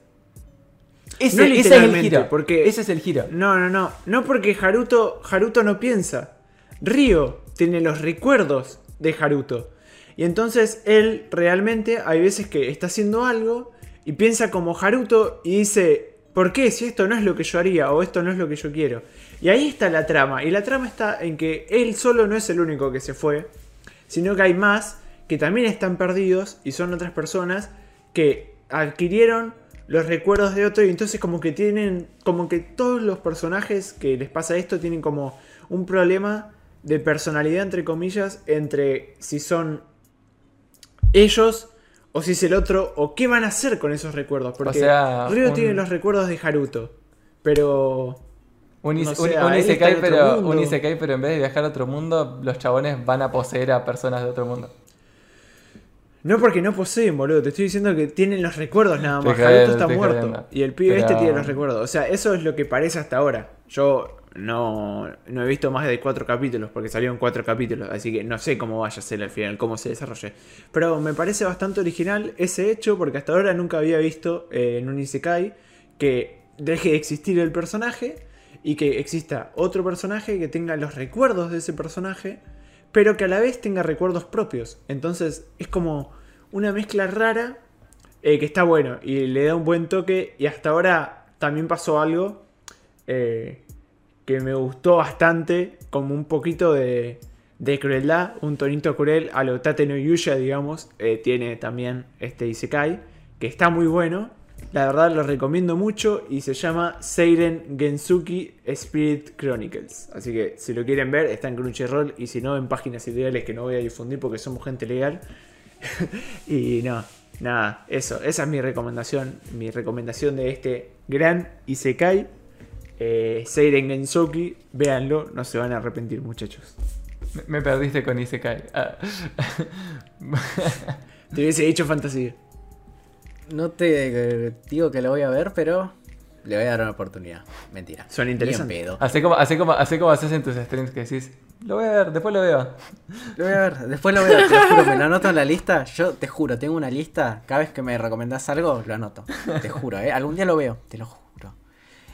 A: Ese,
C: No
A: ese es el giro.
C: porque-
A: Ese es el giro.
C: No, no, no. No porque Haruto, Haruto no piensa. Ryo tiene los recuerdos de Haruto. Y entonces él realmente hay veces que está haciendo algo y piensa como Haruto y dice, ¿por qué? Si esto no es lo que yo haría o esto no es lo que yo quiero. Y ahí está la trama. Y la trama está en que él solo no es el único que se fue, sino que hay más que también están perdidos y son otras personas que adquirieron los recuerdos de otro y entonces como que tienen, como que todos los personajes que les pasa esto tienen como un problema de personalidad entre comillas entre si son ellos o si es el otro o qué van a hacer con esos recuerdos porque
A: sea,
C: Ryo
A: un-
C: tiene los recuerdos de Haruto pero
A: Un,
C: No sé,
A: un- un isekai, pero,
C: mundo.
A: un isekai, pero en vez de viajar a otro mundo, los chabones van a poseer a personas de otro mundo.
C: No porque no poseen, boludo. Te estoy diciendo que tienen los recuerdos nada más.
A: Estoy
C: Haruto está muerto. Y el pibe
A: Pero-
C: este tiene los recuerdos. O sea, eso es lo que parece hasta ahora. Yo no, no he visto más de cuatro capítulos porque salieron cuatro capítulos. Así que no sé cómo vaya a ser al final, cómo se desarrolle. Pero me parece bastante original ese hecho porque hasta ahora nunca había visto eh, en un Isekai que deje de existir el personaje y que exista otro personaje que tenga los recuerdos de ese personaje pero que a la vez tenga recuerdos propios. Entonces es como una mezcla rara eh, que está bueno y le da un buen toque. Y hasta ahora también pasó algo eh, que me gustó bastante, como un poquito de, crueldad, un tonito cruel a lo Tate no Yuya, digamos. eh, tiene también este Isekai, que está muy bueno. La verdad lo recomiendo mucho y se llama Seiren Gensuki Spirit Chronicles. Así que si lo quieren ver está en Crunchyroll y si no en páginas ideales que no voy a difundir porque somos gente legal. y no, nada, eso, esa es mi recomendación, mi recomendación de este gran Isekai. Eh, Seiren Gensuki, véanlo, no se van a arrepentir muchachos.
A: Me, me perdiste con Isekai. Ah.
C: Te hubiese dicho fantasía.
B: No te digo que lo voy a ver, pero le voy a dar una oportunidad. Mentira.
C: Suena
B: Ni en
C: interesante.
B: pedo.
A: Así como, así como, así como haces en tus streams que decís, lo voy a ver, después lo veo.
B: Lo voy a ver, después lo voy a ver, te lo juro, me lo anoto en la lista. Yo te juro, tengo una lista. Cada vez que me recomendás algo, lo anoto. Te juro, ¿eh? Algún día lo veo, te lo juro.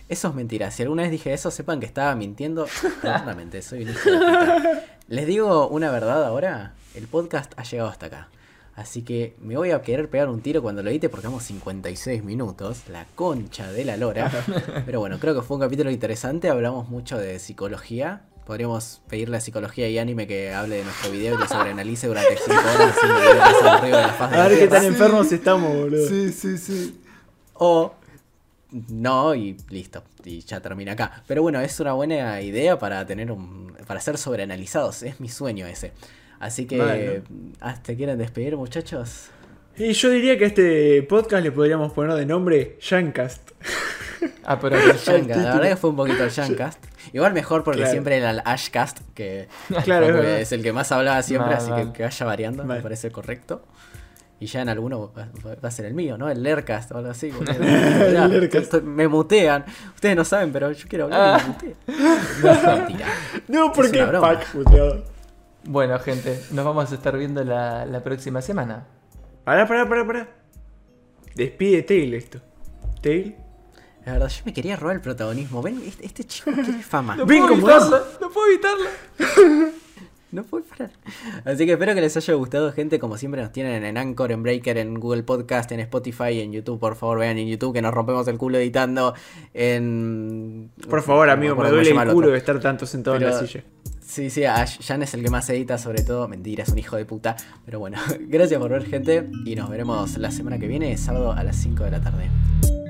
B: Eso es mentira. Si alguna vez dije eso, sepan que estaba mintiendo rotundamente. Soy un hijo de puta. Les digo una verdad ahora. El podcast ha llegado hasta acá. Así que me voy a querer pegar un tiro cuando lo edite porque vamos 56 minutos. La concha de la lora. Pero bueno, creo que fue un capítulo interesante. Hablamos mucho de psicología. Podríamos pedirle a psicología y anime que hable de nuestro video y lo sobreanalice durante 5 horas aburrido de la faz de
C: A ver qué tan enfermos estamos, boludo.
A: Sí, sí, sí.
B: O no, y listo. Y ya termina acá. Pero bueno, es una buena idea para tener un. para ser sobreanalizados. Es mi sueño ese. Así que.
C: Bueno.
B: ah, ¿Te quieren despedir, muchachos?
C: Y yo diría que a este podcast le podríamos poner de nombre Shancast.
A: Ah, pero
B: Shancast. La verdad que fue un poquito el Shancast. Igual mejor porque
C: Claro.
B: siempre era el Ashcast, que
C: Claro, es
B: es el que más hablaba siempre,
A: Mal,
B: así
A: mal.
B: que, que vaya variando,
C: Mal.
B: me parece correcto. Y ya en alguno va, va a ser el mío, ¿no? El Lercast o algo así.
C: El
B: estoy- me mutean. Ustedes no saben, pero yo quiero hablar y me mutean. Mentira.
C: No, porque. Pac.
A: Bueno, gente, nos vamos a estar viendo la, la próxima semana.
C: Pará, pará, pará, pará. Despide Tail esto. Tail.
B: La verdad, yo me quería robar el protagonismo. Ven, este, este chico quiere fama.
A: No
C: Ven
A: puedo
C: como
A: evitarlo, no puedo evitarlo.
B: No puedo parar. Así que espero que les haya gustado, gente. Como siempre, nos tienen en Anchor, en Breaker, en Google Podcast, en Spotify, en YouTube. Por favor, vean en YouTube que nos rompemos el culo editando. En.
C: Por favor, amigo, me duele el culo de estar tanto sentado en la silla.
B: Sí, sí, a Jan es el que más edita, sobre todo. Mentira, es un hijo de puta. Pero bueno, gracias por ver, gente. Y nos veremos la semana que viene, sábado a las 5 de la tarde.